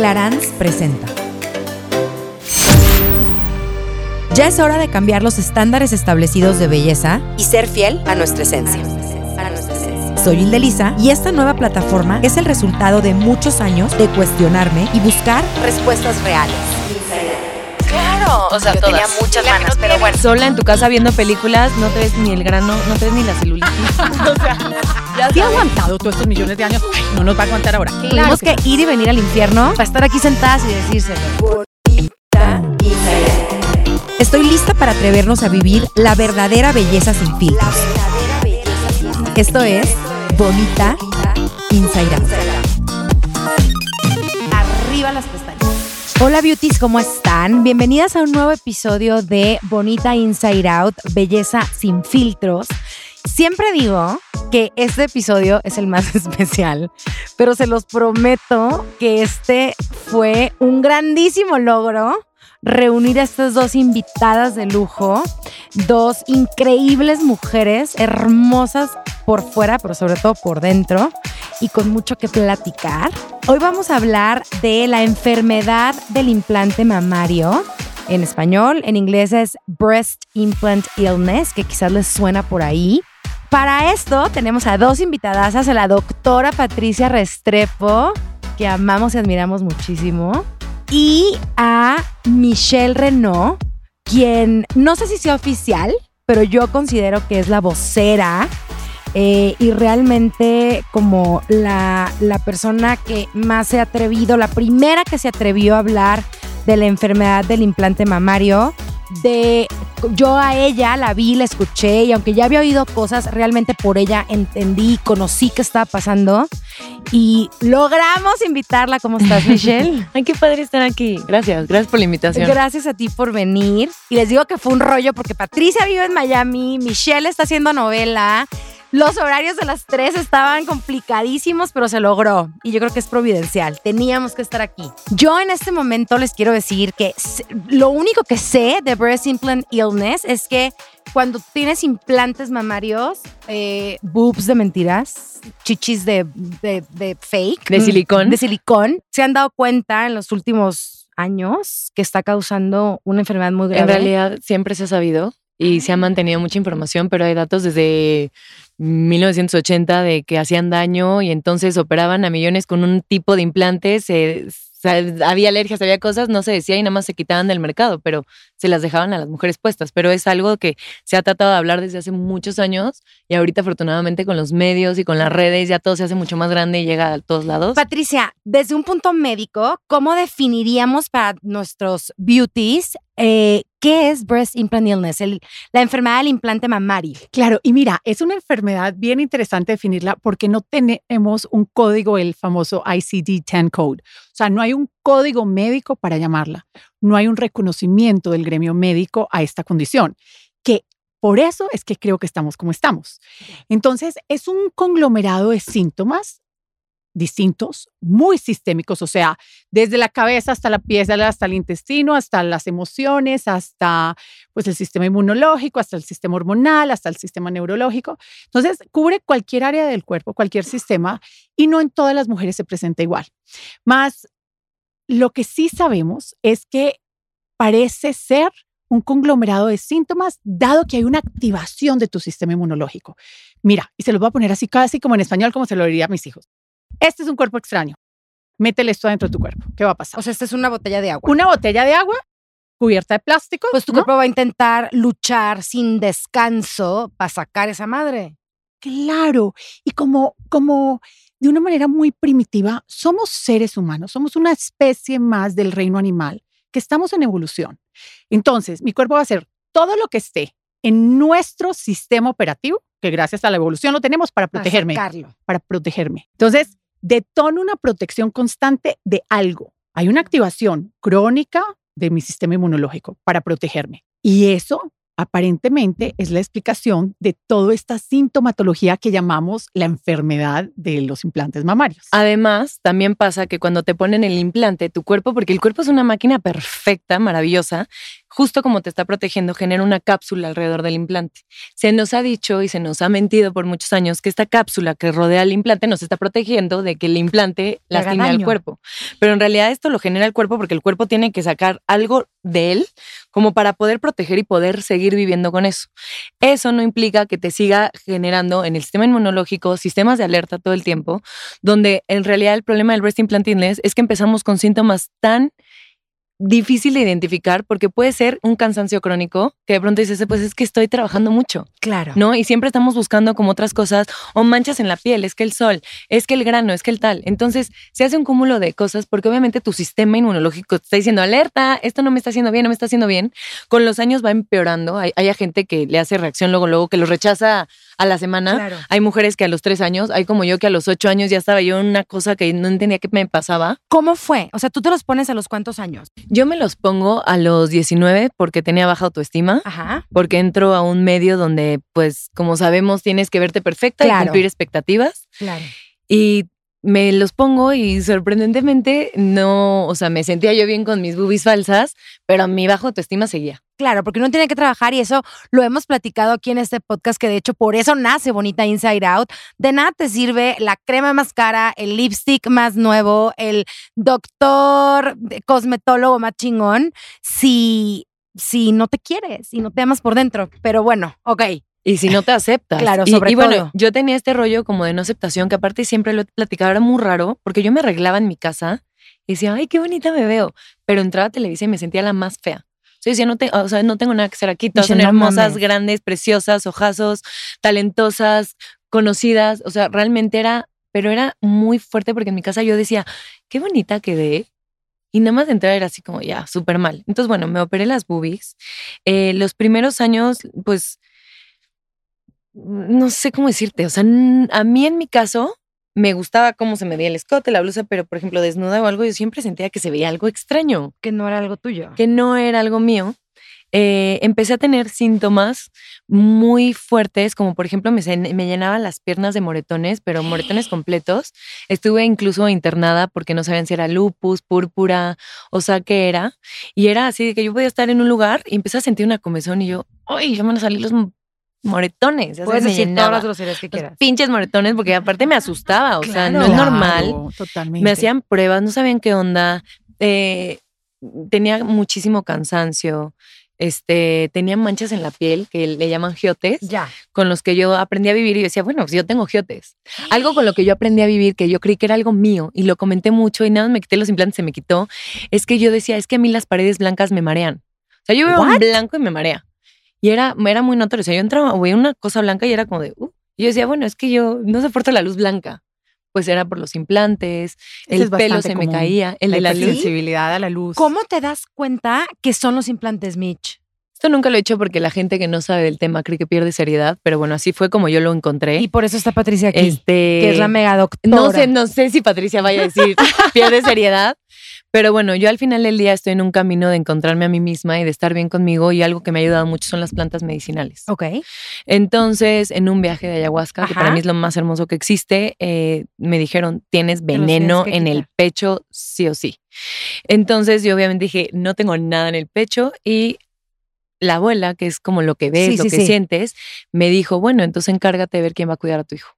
Clarance presenta. Ya es hora de cambiar los estándares establecidos de belleza y ser fiel a nuestra esencia. Soy Hilde Lisa y esta nueva plataforma es el resultado de muchos años de cuestionarme y buscar respuestas reales. Claro, o sea, Yo todas. tenía muchas ganas, pero bueno. Sola en tu casa viendo películas, no te ves ni el grano, no te ves ni la celulitis. o sea, ya Sí ha aguantado todos estos millones de años. Ay, no nos va a aguantar ahora. Tuvimos que ir y venir al infierno para estar aquí sentadas y decírselo. Estoy lista para atrevernos a vivir la verdadera belleza sin filtros. Esto es Bonita Inside Out. Arriba las pestañas. Hola beauties, ¿cómo están? Bienvenidas a un nuevo episodio de Bonita Inside Out, Belleza sin filtros. Siempre digo que este episodio es el más especial, pero se los prometo que este fue un grandísimo logro reunir a estas dos invitadas de lujo, dos increíbles mujeres, hermosas por fuera, pero sobre todo por dentro, y con mucho que platicar. Hoy vamos a hablar de la enfermedad del implante mamario. En español, en inglés es Breast Implant Illness, que quizás les suena por ahí. Para esto tenemos a dos invitadas, a la doctora Patricia Restrepo, que amamos y admiramos muchísimo, y a Michelle Renault, quien no sé si sea oficial, pero yo considero que es la vocera eh, y realmente como la, la persona que más se ha atrevido, la primera que se atrevió a hablar de la enfermedad del implante mamario. De yo a ella la vi, la escuché y aunque ya había oído cosas, realmente por ella entendí, conocí qué estaba pasando y logramos invitarla. ¿Cómo estás, Michelle? Ay, qué padre estar aquí. Gracias, gracias por la invitación. Gracias a ti por venir. Y les digo que fue un rollo porque Patricia vive en Miami, Michelle está haciendo novela. Los horarios de las tres estaban complicadísimos, pero se logró. Y yo creo que es providencial. Teníamos que estar aquí. Yo en este momento les quiero decir que lo único que sé de Breast Implant Illness es que cuando tienes implantes mamarios, eh, boobs de mentiras, chichis de, de- de fake, De silicón. de silicón, se han dado cuenta en los últimos años que está causando una enfermedad muy grave. En realidad siempre se ha sabido y se ha mantenido mucha información, pero hay datos desde 1980 de que hacían daño y entonces operaban a millones con un tipo de implantes. sa- había alergias, había cosas, no se decía y nada más se quitaban del mercado, pero se las dejaban a las mujeres puestas. Pero es algo que se ha tratado de hablar desde hace muchos años y ahorita afortunadamente con los medios y con las redes ya todo se hace mucho más grande y llega a todos lados. Patricia, desde un punto médico, ¿cómo definiríamos para nuestros beauties eh, qué es breast implant illness, el- la enfermedad del implante mamario? Claro, y mira, es una enfermedad bien interesante definirla porque no tenemos un código, el famoso ICD-10 code. O sea, no hay un código médico para llamarla. No hay un reconocimiento del gremio médico a esta condición, que por eso es que creo que estamos como estamos. Entonces, es un conglomerado de síntomas distintos, muy sistémicos, o sea, desde la cabeza hasta la piel, hasta el intestino, hasta las emociones, hasta pues el sistema inmunológico, hasta el sistema hormonal, hasta el sistema neurológico. Entonces, cubre cualquier área del cuerpo, cualquier sistema, y no en todas las mujeres se presenta igual. Más, lo que sí sabemos es que parece ser un conglomerado de síntomas, dado que hay una activación de tu sistema inmunológico. Mira, y se los voy a poner así, casi como en español, como se lo diría a mis hijos. Este es un cuerpo extraño. Métele esto adentro de tu cuerpo. ¿Qué va a pasar? O sea, esta es una botella de agua. una botella de agua cubierta de plástico. pues tu ¿no? cuerpo va a intentar luchar sin descanso para sacar esa madre. Claro, y como, como de una manera muy primitiva, somos seres humanos, somos una especie más del reino animal, que estamos en evolución. Entonces, mi cuerpo va a hacer todo lo que esté en nuestro sistema operativo, que gracias a la evolución lo tenemos para para protegerme, sacarlo. para protegerme. Entonces, detono una protección constante de algo. Hay una activación crónica de mi sistema inmunológico para protegerme. Y eso aparentemente es la explicación de toda esta sintomatología que llamamos la enfermedad de los implantes mamarios. Además, también pasa que cuando te ponen el implante, tu cuerpo, porque el cuerpo es una máquina perfecta, maravillosa, justo como te está protegiendo, genera una cápsula alrededor del implante. Se nos ha dicho y se nos ha mentido por muchos años que esta cápsula que rodea el implante nos está protegiendo de que el implante Le lastime al cuerpo. Pero en realidad esto lo genera el cuerpo porque el cuerpo tiene que sacar algo de él como para poder proteger y poder seguir viviendo con eso. Eso no implica que te siga generando en el sistema inmunológico sistemas de alerta todo el tiempo, donde en realidad el problema del breast implant es que empezamos con síntomas tan difícil de identificar porque puede ser un cansancio crónico que de pronto dices, pues es que estoy trabajando mucho, Claro. ¿no? Y siempre estamos buscando como otras cosas o manchas en la piel, es que el sol, es que el grano, es que el tal. Entonces se hace un cúmulo de cosas porque obviamente tu sistema inmunológico te está diciendo, alerta, esto no me está haciendo bien, no me está haciendo bien. Con los años va empeorando. Hay, hay gente que le hace reacción luego, luego, que los rechaza a la semana. Claro. Hay mujeres que a los tres años, hay como yo que a los ocho años ya estaba yo en una cosa que no entendía qué me pasaba. ¿Cómo fue? O sea, tú te los pones a los cuántos años. Yo me los pongo a los 19 porque tenía baja autoestima, Ajá. porque entro a un medio donde, pues, como sabemos, tienes que verte perfecta Claro. y cumplir expectativas. Claro. Y me los pongo y sorprendentemente no, o sea, me sentía yo bien con mis boobies falsas, pero mi baja autoestima seguía. Claro, porque uno tiene que trabajar y eso lo hemos platicado aquí en este podcast, que de hecho por eso nace Bonita Inside Out. De nada te sirve la crema más cara, el lipstick más nuevo, el doctor de- cosmetólogo más chingón, si, si no te quieres y no te amas por dentro. Pero bueno, ok. Y si no te aceptas. Claro, Y- sobre y, bueno, todo. yo tenía este rollo como de no aceptación, que aparte siempre lo he platicado, era muy raro, porque yo me arreglaba en mi casa y decía, ay, qué bonita me veo. Pero entraba a televisión y me sentía la más fea. Te- o sea, no tengo nada que hacer aquí. Todas son "No hermosas, mames". grandes, preciosas, ojazos, talentosas, conocidas. O sea, realmente era, pero era muy fuerte porque en mi casa yo decía, qué bonita quedé. Y nada más de entrar era así como, ya, súper mal. Entonces, bueno, me operé las boobies. Eh, los primeros años, pues, no sé cómo decirte, o sea, a mí en mi caso me gustaba cómo se me veía el escote, la blusa, pero por ejemplo desnuda o algo, yo siempre sentía que se veía algo extraño, Que no era algo tuyo. que no era algo mío. Eh, empecé a tener síntomas muy fuertes, como por ejemplo me, me llenaban las piernas de moretones, pero moretones completos. Estuve incluso internada porque no sabían si era lupus, púrpura, o sea, qué era. Y era así de que yo podía estar en un lugar y empecé a sentir una comezón y yo, ¡ay! Ya me van a salir los moretones. ya Puedes decir todas las groserías que Los quieras. pinches moretones, porque aparte me asustaba, o sea, no es Claro, normal. Totalmente. Me hacían pruebas, no sabían qué onda. eh, tenía muchísimo cansancio. Este, tenía manchas en la piel que le llaman giotes, Ya. con los que yo aprendí a vivir y yo decía, bueno, pues yo tengo giotes. Algo con lo que yo aprendí a vivir, que yo creí que era algo mío y lo comenté mucho y nada más me quité los implantes, se me quitó, es que yo decía, es que a mí las paredes blancas me marean. O sea, yo veo un blanco y me marea. Y era, era muy notorio. O sea, yo entraba, veía una cosa blanca y era como de, uh. Y yo decía, bueno, es que yo no soporto la luz blanca. Pues era por los implantes, el es pelo se me caía, el de la luz. sensibilidad a la luz. ¿Cómo te das cuenta que son los implantes Mitch? Esto nunca lo he hecho porque la gente que no sabe del tema cree que pierde seriedad, pero bueno, así fue como yo lo encontré. Y por eso está Patricia aquí, este, que es la mega doctora. No sé, no sé si Patricia vaya a decir pierde seriedad, pero bueno, yo al final del día estoy en un camino de encontrarme a mí misma y de estar bien conmigo y algo que me ha ayudado mucho son las plantas medicinales. Ok. Entonces, en un viaje de ayahuasca, que para mí es lo más hermoso que existe, eh, me dijeron, tienes veneno en el pecho, sí o sí. Entonces, yo obviamente dije, no tengo nada en el pecho y la abuela, que es como lo que ves, Sí, lo sí, que sí. sientes, me dijo, bueno, entonces encárgate de ver quién va a cuidar a tu hijo.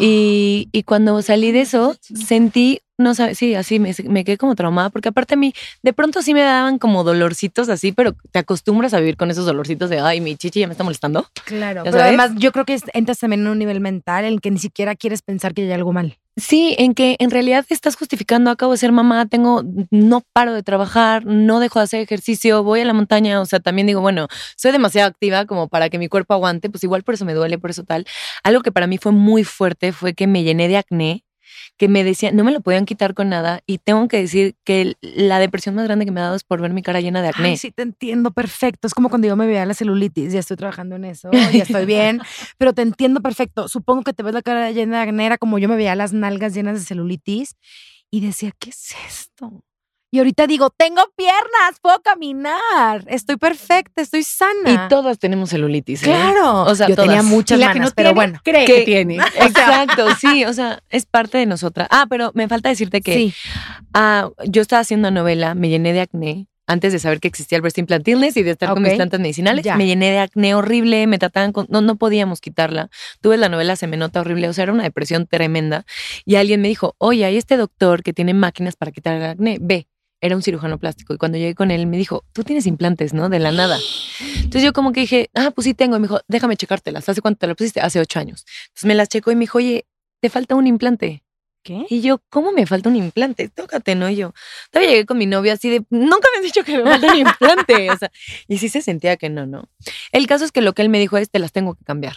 Y, y cuando salí de eso, sentí, no sabes, sí, así me, me quedé como traumada, porque aparte a mí, de pronto sí me daban como dolorcitos así, pero te acostumbras a vivir con esos dolorcitos de, ay, mi chichi ya me está molestando. Claro. ¿Ya Pero sabes? además, yo creo que entras también en un nivel mental en el que ni siquiera quieres pensar que hay algo mal. Sí, en que en realidad estás justificando, acabo de ser mamá, tengo, no paro de trabajar, no dejo de hacer ejercicio, voy a la montaña, o sea, también digo, bueno, soy demasiado activa como para que mi cuerpo aguante, pues igual por eso me duele, por eso tal. Algo que para mí fue muy fuerte fue que me llené de acné, que me decían, no me lo podían quitar con nada, y tengo que decir que la depresión más grande que me ha dado es por ver mi cara llena de acné. Ay, sí, te entiendo perfecto. Es como cuando yo me veía la celulitis. Ya estoy trabajando en eso, ya estoy bien. pero te entiendo perfecto. Supongo que te ves la cara llena de acné, era como yo me veía las nalgas llenas de celulitis y decía, ¿qué es esto? Y ahorita digo, tengo piernas, puedo caminar, estoy perfecta, estoy sana. Y todas tenemos celulitis. ¿eh? Claro. O sea, yo tenía muchas no pero tiene, bueno. cree que- que tiene. Exacto, sí, o sea, es parte de nosotras. Ah, pero me falta decirte que Sí. Ah, yo estaba haciendo una novela, me llené de acné antes de saber que existía el breast implant illness y de estar con mis plantas medicinales. Ya. Me llené de acné horrible, me trataban con, no, no podíamos quitarla. Tuve la novela Se me nota horrible, o sea, era una depresión tremenda. Y alguien me dijo, oye, hay este doctor que tiene máquinas para quitar el acné, ve. Era un cirujano plástico y cuando llegué con él me dijo, tú tienes implantes, ¿no? De la nada. Entonces yo como que dije, ah, pues sí tengo. Y me dijo, déjame checártelas. ¿Hace cuánto te las pusiste? Hace ocho años. Entonces me las checó y me dijo, oye, te falta un implante. ¿Qué? Y yo, ¿cómo me falta un implante? Tócate, ¿no? Y yo, todavía llegué con mi novio así de, nunca me has dicho que me falta un implante. O sea, y sí se sentía que no, no. El caso es que lo que él me dijo es, te las tengo que cambiar.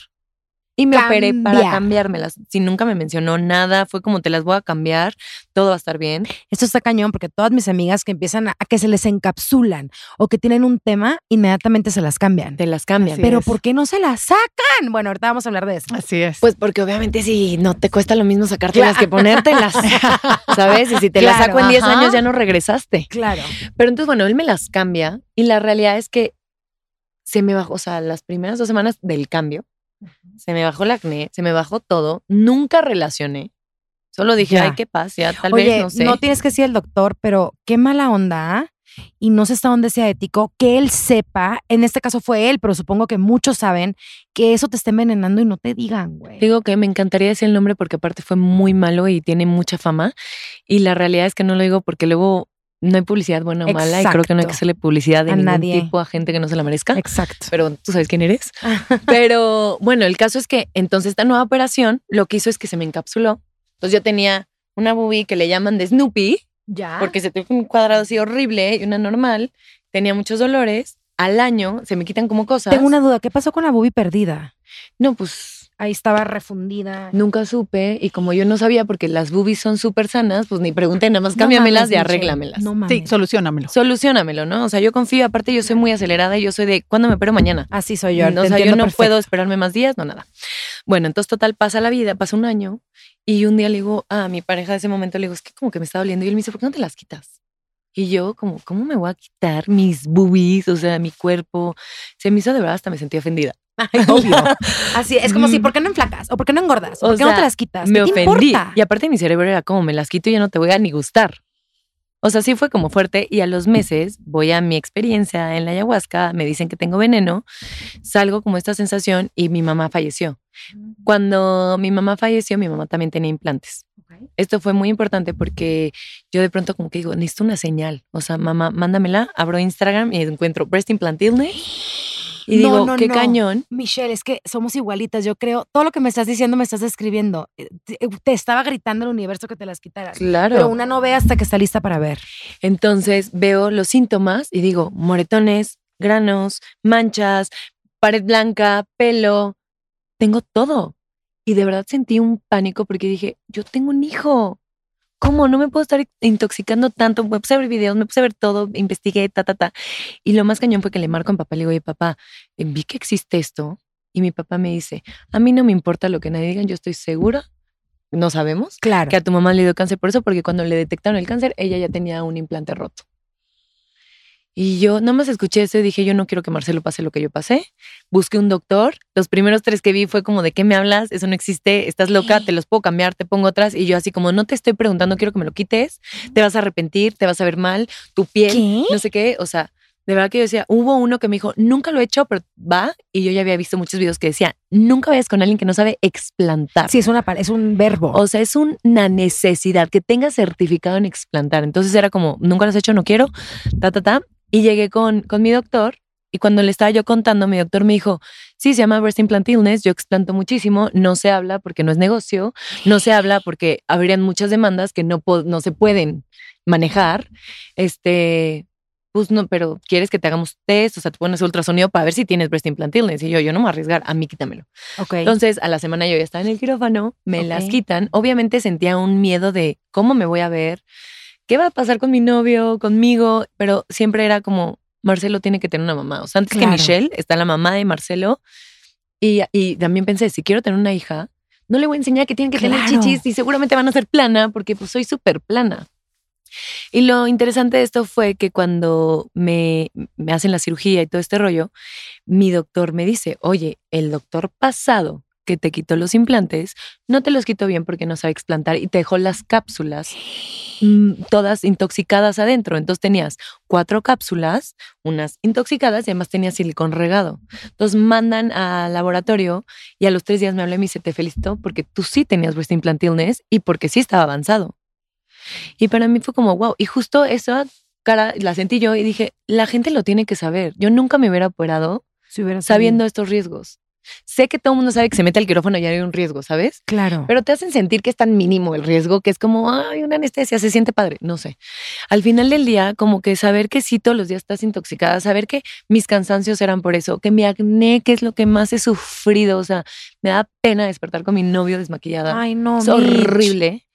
Y me operé para cambiármelas. Si nunca me mencionó nada, fue como, te las voy a cambiar, todo va a estar bien. Esto está cañón porque todas mis amigas que empiezan a, a que se les encapsulan o que tienen un tema, inmediatamente se las cambian. Te las cambian. Así Pero es. ¿por qué no se las sacan? Bueno, ahorita vamos a hablar de eso. Así es. Pues porque obviamente si no te cuesta lo mismo sacártelas Claro. que ponértelas, ¿sabes? Y si te las saco en 10 ajá. años ya no regresaste. Claro. Pero entonces, bueno, él me las cambia y la realidad es que se me bajó, o sea, las primeras dos semanas del cambio, se me bajó el acné, se me bajó todo, nunca relacioné. Solo dije, Ya. ay, qué pasa, ya tal Oye, vez, no sé. tienes que decir el doctor, pero qué mala onda. ¿ah? Y no sé hasta dónde sea ético que él sepa, en este caso fue él, pero supongo que muchos saben que eso te está envenenando y no te digan, güey. Digo que me encantaría decir el nombre porque aparte fue muy malo y tiene mucha fama. Y la realidad es que no lo digo porque luego no hay publicidad buena o mala y creo que no hay que hacerle publicidad de A ningún nadie. tipo a gente que no se la merezca. Exacto. Pero tú sabes quién eres. Pero bueno, el caso es que entonces esta nueva operación lo que hizo es que se me encapsuló. Entonces yo tenía una boobie que le llaman de Snoopy, Ya. porque se tuvo un cuadrado así horrible y una normal. Tenía muchos dolores. Al año se me quitan como cosas. Tengo una duda, ¿qué pasó con la boobie perdida? No, pues Ahí estaba refundida. nunca supe. Y como yo no sabía porque las boobies son súper sanas, pues ni pregunté, nada más No cámbiamelas mames, y arréglamelas. No mames. sí, solucionamelo. Solucionamelo, ¿no? O sea, yo confío. Aparte, yo soy muy acelerada y yo soy de, ¿cuándo me opero mañana? Así soy yo. No, te o sea, yo no perfecto. puedo esperarme más días, no nada. Bueno, entonces total pasa la vida, pasa un año y un día le digo a mi pareja de ese momento, le digo, es que como que me está doliendo y él me dice, ¿por qué no te las quitas? Y yo como, ¿cómo me voy a quitar mis boobies, o sea, mi cuerpo? Se me hizo de verdad, hasta me sentí ofendida. Ay, obvio. Así es como si, Mm. ¿por qué no enflacas? ¿O por qué no engordas? ¿O O por qué no sea, te las quitas? Me ¿Qué te ofendí. importa? Y aparte mi cerebro era como, me las quito y ya no te voy a ni gustar. O sea, sí fue como fuerte y a los meses voy a mi experiencia en la ayahuasca, me dicen que tengo veneno, salgo como esta sensación y mi mamá falleció. Cuando mi mamá falleció, mi mamá también tenía implantes. Esto fue muy importante porque yo de pronto como que digo, necesito una señal. O sea, mamá, mándamela, abro Instagram y encuentro breast implant illness. Y No, digo, no, qué no. cañón. Michelle, es que somos igualitas. Yo creo, todo lo que me estás diciendo me estás describiendo. Eh, Te, te estaba gritando el universo que te las quitaras. Claro. Pero una no ve hasta que está lista para ver. Entonces veo los síntomas y digo, moretones, granos, manchas, pared blanca, pelo, tengo todo. Y de verdad sentí un pánico porque dije, yo tengo un hijo. ¿Cómo? No me puedo estar intoxicando tanto. Me puse a ver videos, me puse a ver todo, investigué, ta, ta, ta. Y lo más cañón fue que le marco a mi papá, le digo, oye, papá, eh, vi que existe esto. Y mi papá me dice, a mí no me importa lo que nadie diga, yo estoy segura, no sabemos, Claro. que a tu mamá le dio cáncer por eso, porque cuando le detectaron el cáncer, ella ya tenía un implante roto. Y yo nada más escuché eso y dije, yo no quiero que Marcelo pase lo que yo pasé. Busqué un doctor. Los primeros tres que vi fue como, ¿de qué me hablas? Eso no existe. Estás loca, te los puedo cambiar, te pongo otras. Y yo así como, no te estoy preguntando, quiero que me lo quites. Te vas a arrepentir, te vas a ver mal, tu piel, ¿Qué? no sé qué. O sea, de verdad que yo decía, hubo uno que me dijo, nunca lo he hecho, pero va. Y yo ya había visto muchos videos que decía, nunca vayas con alguien que no sabe explantar. Sí, es, una, es un verbo. O sea, es una necesidad que tengas certificado en explantar. Entonces era como, nunca lo has hecho, no quiero, ta, ta, ta. Y llegué con, con mi doctor y cuando le estaba yo contando, mi doctor me dijo, sí, se llama breast implant illness, yo explanto muchísimo, no se habla porque no es negocio, no se habla porque habrían muchas demandas que no, no se pueden manejar. Este, pues no, pero quieres que te hagamos test, o sea, te pones ultrasonido para ver si tienes breast implant illness. Y yo, yo no me voy a arriesgar, a mí quítamelo. Entonces, a la semana yo ya estaba en el quirófano, me las quitan. Obviamente sentía un miedo de cómo me voy a ver, qué va a pasar con mi novio, conmigo, pero siempre era como, Marcelo tiene que tener una mamá. O sea, antes Claro. que Michelle está la mamá de Marcelo. Y, y también pensé, si quiero tener una hija, no le voy a enseñar que tienen que tener chichis y seguramente van a ser plana porque pues soy súper plana. Y lo interesante de esto fue que cuando me, me hacen la cirugía y todo este rollo, mi doctor me dice, oye, el doctor pasado que te quitó los implantes, no te los quitó bien porque no sabe explantar y te dejó las cápsulas mm, todas intoxicadas adentro. Entonces tenías cuatro cápsulas, unas intoxicadas y además tenías silicón regado. Entonces mandan al laboratorio y a los tres días me hablé y me dice, te felicito porque tú sí tenías breast implant illness y porque sí estaba avanzado. Y para mí fue como, wow. Y justo esa cara la sentí yo y dije, la gente lo tiene que saber. Yo nunca me hubiera operado Si hubiera sabiendo estos riesgos. Sé que todo el mundo sabe que se mete al quirófano y hay un riesgo, ¿sabes? Claro. Pero te hacen sentir que es tan mínimo el riesgo que es como, ay, una anestesia, se siente padre. No sé. Al final del día, como que saber que sí todos los días estás intoxicada, saber que mis cansancios eran por eso, que mi acné, que es lo que más he sufrido. O sea, me da pena despertar con mi novio desmaquillada. Ay, no, es horrible.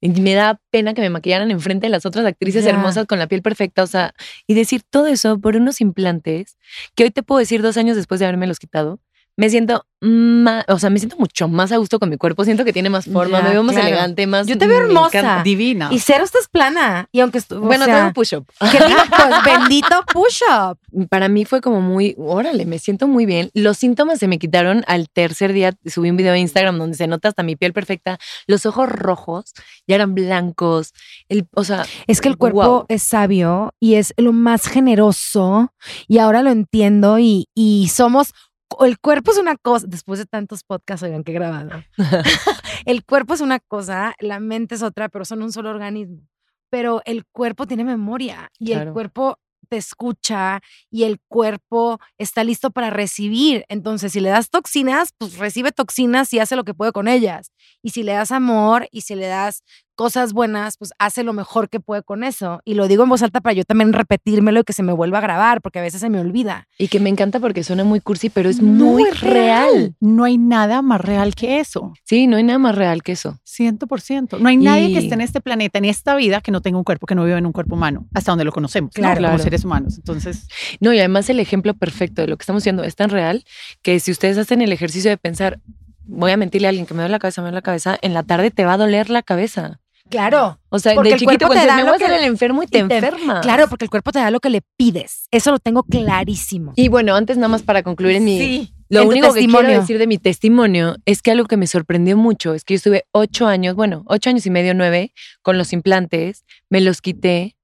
Y me da pena que me maquillaran enfrente de las otras actrices hermosas con la piel perfecta. O sea, y decir todo eso por unos implantes que hoy te puedo decir dos años después de haberme los quitado. Me siento más, o sea, me siento mucho más a gusto con mi cuerpo. Siento que tiene más forma, Ya, me veo más claro. elegante, más. Yo te veo hermosa. encanta. Divina. Y cero estás plana. Y aunque Bueno, sea, tengo un push-up. ¿qué digo? Pues bendito push-up. Para mí fue como muy, órale, me siento muy bien. Los síntomas se me quitaron al tercer día. Subí un video a Instagram donde se nota hasta mi piel perfecta. Los ojos rojos ya eran blancos. El, o sea, Es que el cuerpo Wow. es sabio y es lo más generoso y ahora lo entiendo y, y somos, el cuerpo es una cosa, después de tantos podcasts, oigan, que he grabado, el cuerpo es una cosa, la mente es otra, pero son un solo organismo. Pero el cuerpo tiene memoria y el cuerpo te escucha y el cuerpo está listo para recibir. Entonces, si le das toxinas, pues recibe toxinas y hace lo que puede con ellas. Y si le das amor y si le das cosas buenas, pues hace lo mejor que puede con eso. Y lo digo en voz alta para yo también repetírmelo y que se me vuelva a grabar, porque a veces se me olvida. y que me encanta porque suena muy cursi, pero es No, muy real. real. No hay nada más real que eso. Sí, no hay nada más real que eso. 100%. No hay nadie que esté en este planeta, en esta vida, que no tenga un cuerpo, que no viva en un cuerpo humano, hasta donde lo conocemos, ¿no? Claro. como Claro. seres humanos. Entonces, No, y además el ejemplo perfecto de lo que estamos haciendo es tan real que si ustedes hacen el ejercicio de pensar, voy a mentirle a alguien que me duele la cabeza, me duele la cabeza, en la tarde te va a doler la cabeza. Claro. O sea, Porque de el chiquito cuerpo te cuando da me lo voy a que- hacer el enfermo y te, y te- enfermas. Claro, porque el cuerpo te da lo que le pides. Eso lo tengo clarísimo. Y bueno, antes nada más para concluir en mi... Sí. Lo en único que quiero decir de mi testimonio es que algo que me sorprendió mucho es que yo estuve ocho años, bueno, ocho años y medio, nueve, con los implantes, me los quité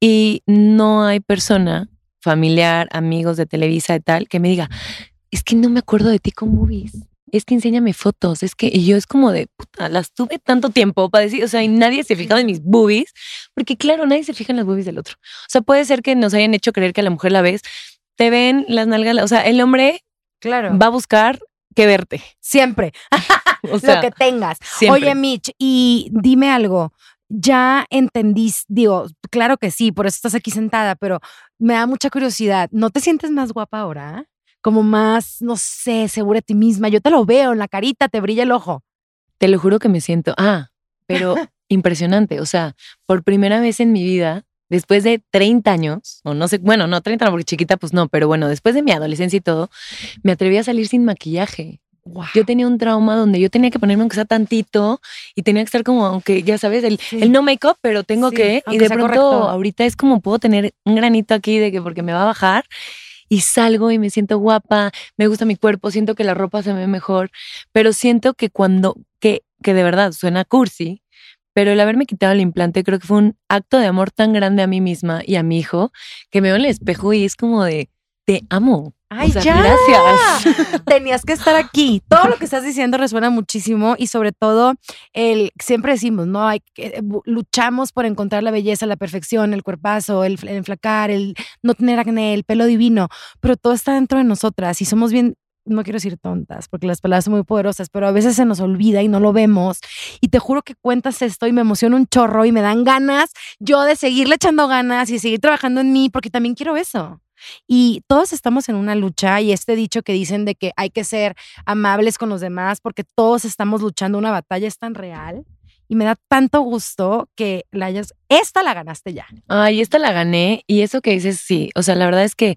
y no hay persona, familiar, amigos de Televisa y tal, que me diga, es que no me acuerdo de ti con movies. Es que enséñame fotos, es que y yo es como de puta, las tuve tanto tiempo para decir, o sea, y nadie se ha fijado en mis boobies, porque claro, nadie se fija en las boobies del otro. O sea, puede ser que nos hayan hecho creer que a la mujer la ves, te ven las nalgas, o sea, el hombre Claro. va a buscar que verte. Siempre. O sea, lo que tengas. siempre. Oye, Mitch, y dime algo. Ya entendís, digo, claro que sí, por eso estás aquí sentada, pero me da mucha curiosidad. ¿No te sientes más guapa ahora? Como más, no sé, segura de ti misma. Yo te lo veo en la carita, te brilla el ojo. te lo juro que me siento, ah, pero impresionante. O sea, por primera vez en mi vida, después de 30 años, o no sé, bueno, no 30 no, porque chiquita, pues no, pero bueno, después de mi adolescencia y todo, me atreví a salir sin maquillaje. Yo tenía un trauma donde yo tenía que ponerme aunque sea tantito y tenía que estar como, aunque ya sabes, el, Sí. el no make-up, pero tengo Sí, que. Y de pronto correcto. ahorita es como puedo tener un granito aquí de que porque me va a bajar y salgo y me siento guapa, me gusta mi cuerpo, siento que la ropa se ve mejor, pero siento que cuando, que, que de verdad suena cursi, pero el haberme quitado el implante creo que fue un acto de amor tan grande a mí misma y a mi hijo que me veo en el espejo y es como de, te amo. ¡Ay, O sea, ya! Gracias. Tenías que estar aquí. Todo lo que estás diciendo resuena muchísimo y sobre todo el siempre decimos, ¿no? Hay que eh, luchamos por encontrar la belleza, la perfección, el cuerpazo, el, el enflacar, el no tener acné, el pelo divino, pero todo está dentro de nosotras y somos bien no quiero decir tontas, porque las palabras son muy poderosas, pero a veces se nos olvida y no lo vemos. Y te juro que cuentas esto y me emociona un chorro y me dan ganas yo de seguirle echando ganas y seguir trabajando en mí, porque también quiero eso. Y todos estamos en una lucha y este dicho que dicen de que hay que ser amables con los demás porque todos estamos luchando una batalla es tan real y me da tanto gusto que la hayas, esta la ganaste ya. Ay, esta la gané y eso que dices, sí. O sea, la verdad es que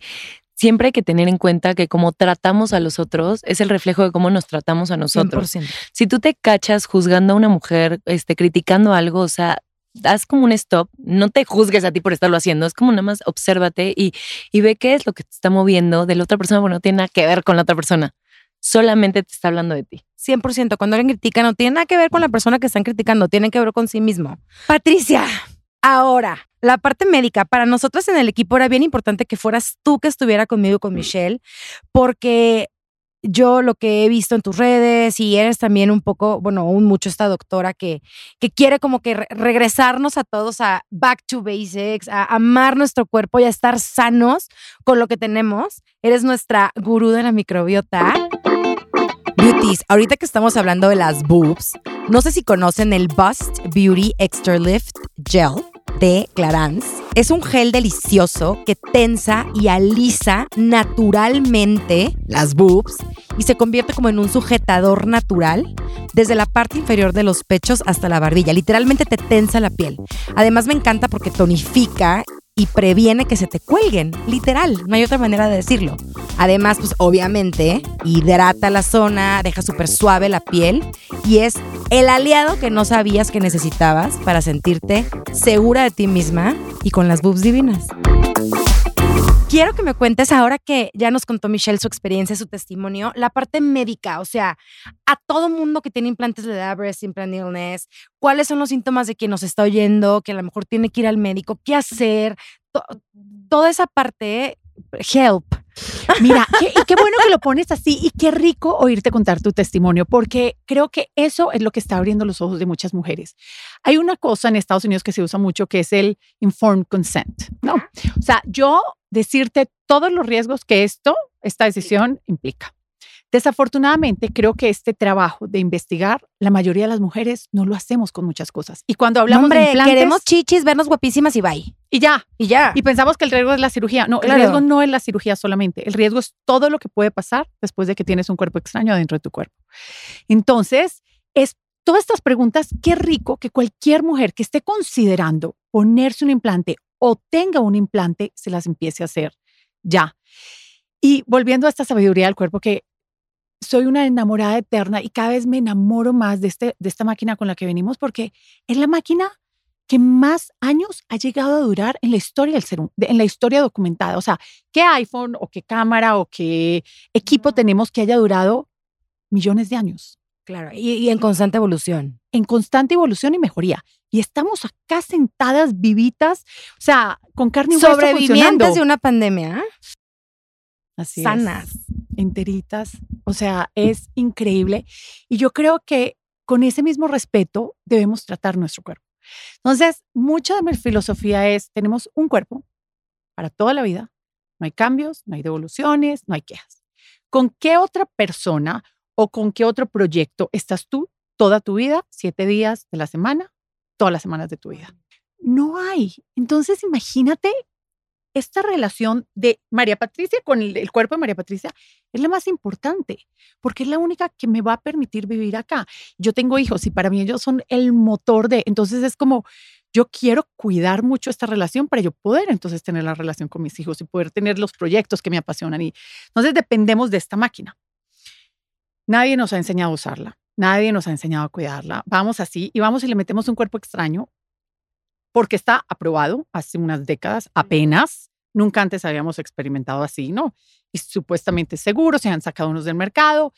siempre hay que tener en cuenta que como tratamos a los otros es el reflejo de cómo nos tratamos a nosotros. 100%. Si tú te cachas juzgando a una mujer, este, criticando algo, o sea, haz como un stop, no te juzgues a ti por estarlo haciendo, es como nada más obsérvate y, y ve qué es lo que te está moviendo de la otra persona, porque no tiene nada que ver con la otra persona. solamente te está hablando de ti. 100%. Cuando alguien critica, no tiene nada que ver con la persona que están criticando, tiene que ver con sí mismo. Patricia, ahora, la parte médica. Para nosotros en el equipo era bien importante que fueras tú que estuviera conmigo y con Michelle, porque yo lo que he visto en tus redes y eres también un poco, bueno, aún mucho esta doctora que, que quiere como que regresarnos a todos a back to basics, a amar nuestro cuerpo y a estar sanos con lo que tenemos. Eres nuestra gurú de la microbiota. Beauties, ahorita que estamos hablando de las boobs, no sé si conocen el Bust Beauty Extra Lift Gel de Clarins. Es un gel delicioso que tensa y alisa naturalmente las boobs y se convierte como en un sujetador natural desde la parte inferior de los pechos hasta la barbilla. Literalmente te tensa la piel. Además me encanta porque tonifica y previene que se te cuelguen, literal, no hay otra manera de decirlo. Además, pues obviamente hidrata la zona, deja súper suave la piel y es el aliado que no sabías que necesitabas para sentirte segura de ti misma y con las boobs divinas. Quiero que me cuentes ahora que ya nos contó Michelle su experiencia, su testimonio, la parte médica, o sea, a todo mundo que tiene implantes de edad, breast implant illness, cuáles son los síntomas de quien nos está oyendo, que a lo mejor tiene que ir al médico, qué hacer, toda esa parte, help. Mira, qué, qué bueno que lo pones así y qué rico oírte contar tu testimonio, porque creo que eso es lo que está abriendo los ojos de muchas mujeres. Hay una cosa en Estados Unidos que se usa mucho que es el informed consent, ¿no? O sea, yo decirte todos los riesgos que esto, esta decisión implica. Desafortunadamente, creo que este trabajo de investigar, la mayoría de las mujeres no lo hacemos con muchas cosas. Y cuando hablamos de implantes, queremos chichis, vernos guapísimas y bye. Y ya. Y ya. Y pensamos que el riesgo es la cirugía. No, el riesgo no es la cirugía solamente. El riesgo es todo lo que puede pasar después de que tienes un cuerpo extraño adentro de tu cuerpo. Entonces, es todas estas preguntas, qué rico que cualquier mujer que esté considerando ponerse un implante o tenga un implante, se las empiece a hacer ya. Y volviendo a esta sabiduría del cuerpo, que soy una enamorada eterna y cada vez me enamoro más de, este, de esta máquina con la que venimos porque es la máquina que más años ha llegado a durar en la historia del ser en la historia documentada. O sea, ¿qué iPhone o qué cámara o qué equipo tenemos que haya durado millones de años? Claro, y, en constante evolución. En constante evolución y mejoría. Y estamos acá sentadas, vivitas, o sea, con carne y hueso Sobrevivientes de una pandemia. Así Sanas. enteritas. O sea, es increíble. Y yo creo que con ese mismo respeto debemos tratar nuestro cuerpo. Entonces, mucha de mi filosofía es, tenemos un cuerpo para toda la vida. No hay cambios, no hay devoluciones, no hay quejas. ¿Con qué otra persona o con qué otro proyecto estás tú toda tu vida, siete días de la semana, todas las semanas de tu vida. No hay. Entonces, imagínate esta relación de María Patricia con el, cuerpo de María Patricia es la más importante, porque es la única que me va a permitir vivir acá. Yo tengo hijos y para mí ellos son el motor de, entonces es como, yo quiero cuidar mucho esta relación para yo poder entonces tener la relación con mis hijos y poder tener los proyectos que me apasionan. Y entonces dependemos de esta máquina. Nadie nos ha enseñado a usarla, nadie nos ha enseñado a cuidarla. Vamos así y vamos y le metemos un cuerpo extraño porque está aprobado hace unas décadas apenas. Nunca antes habíamos experimentado así, ¿no? Y supuestamente seguro, se han sacado unos del mercado,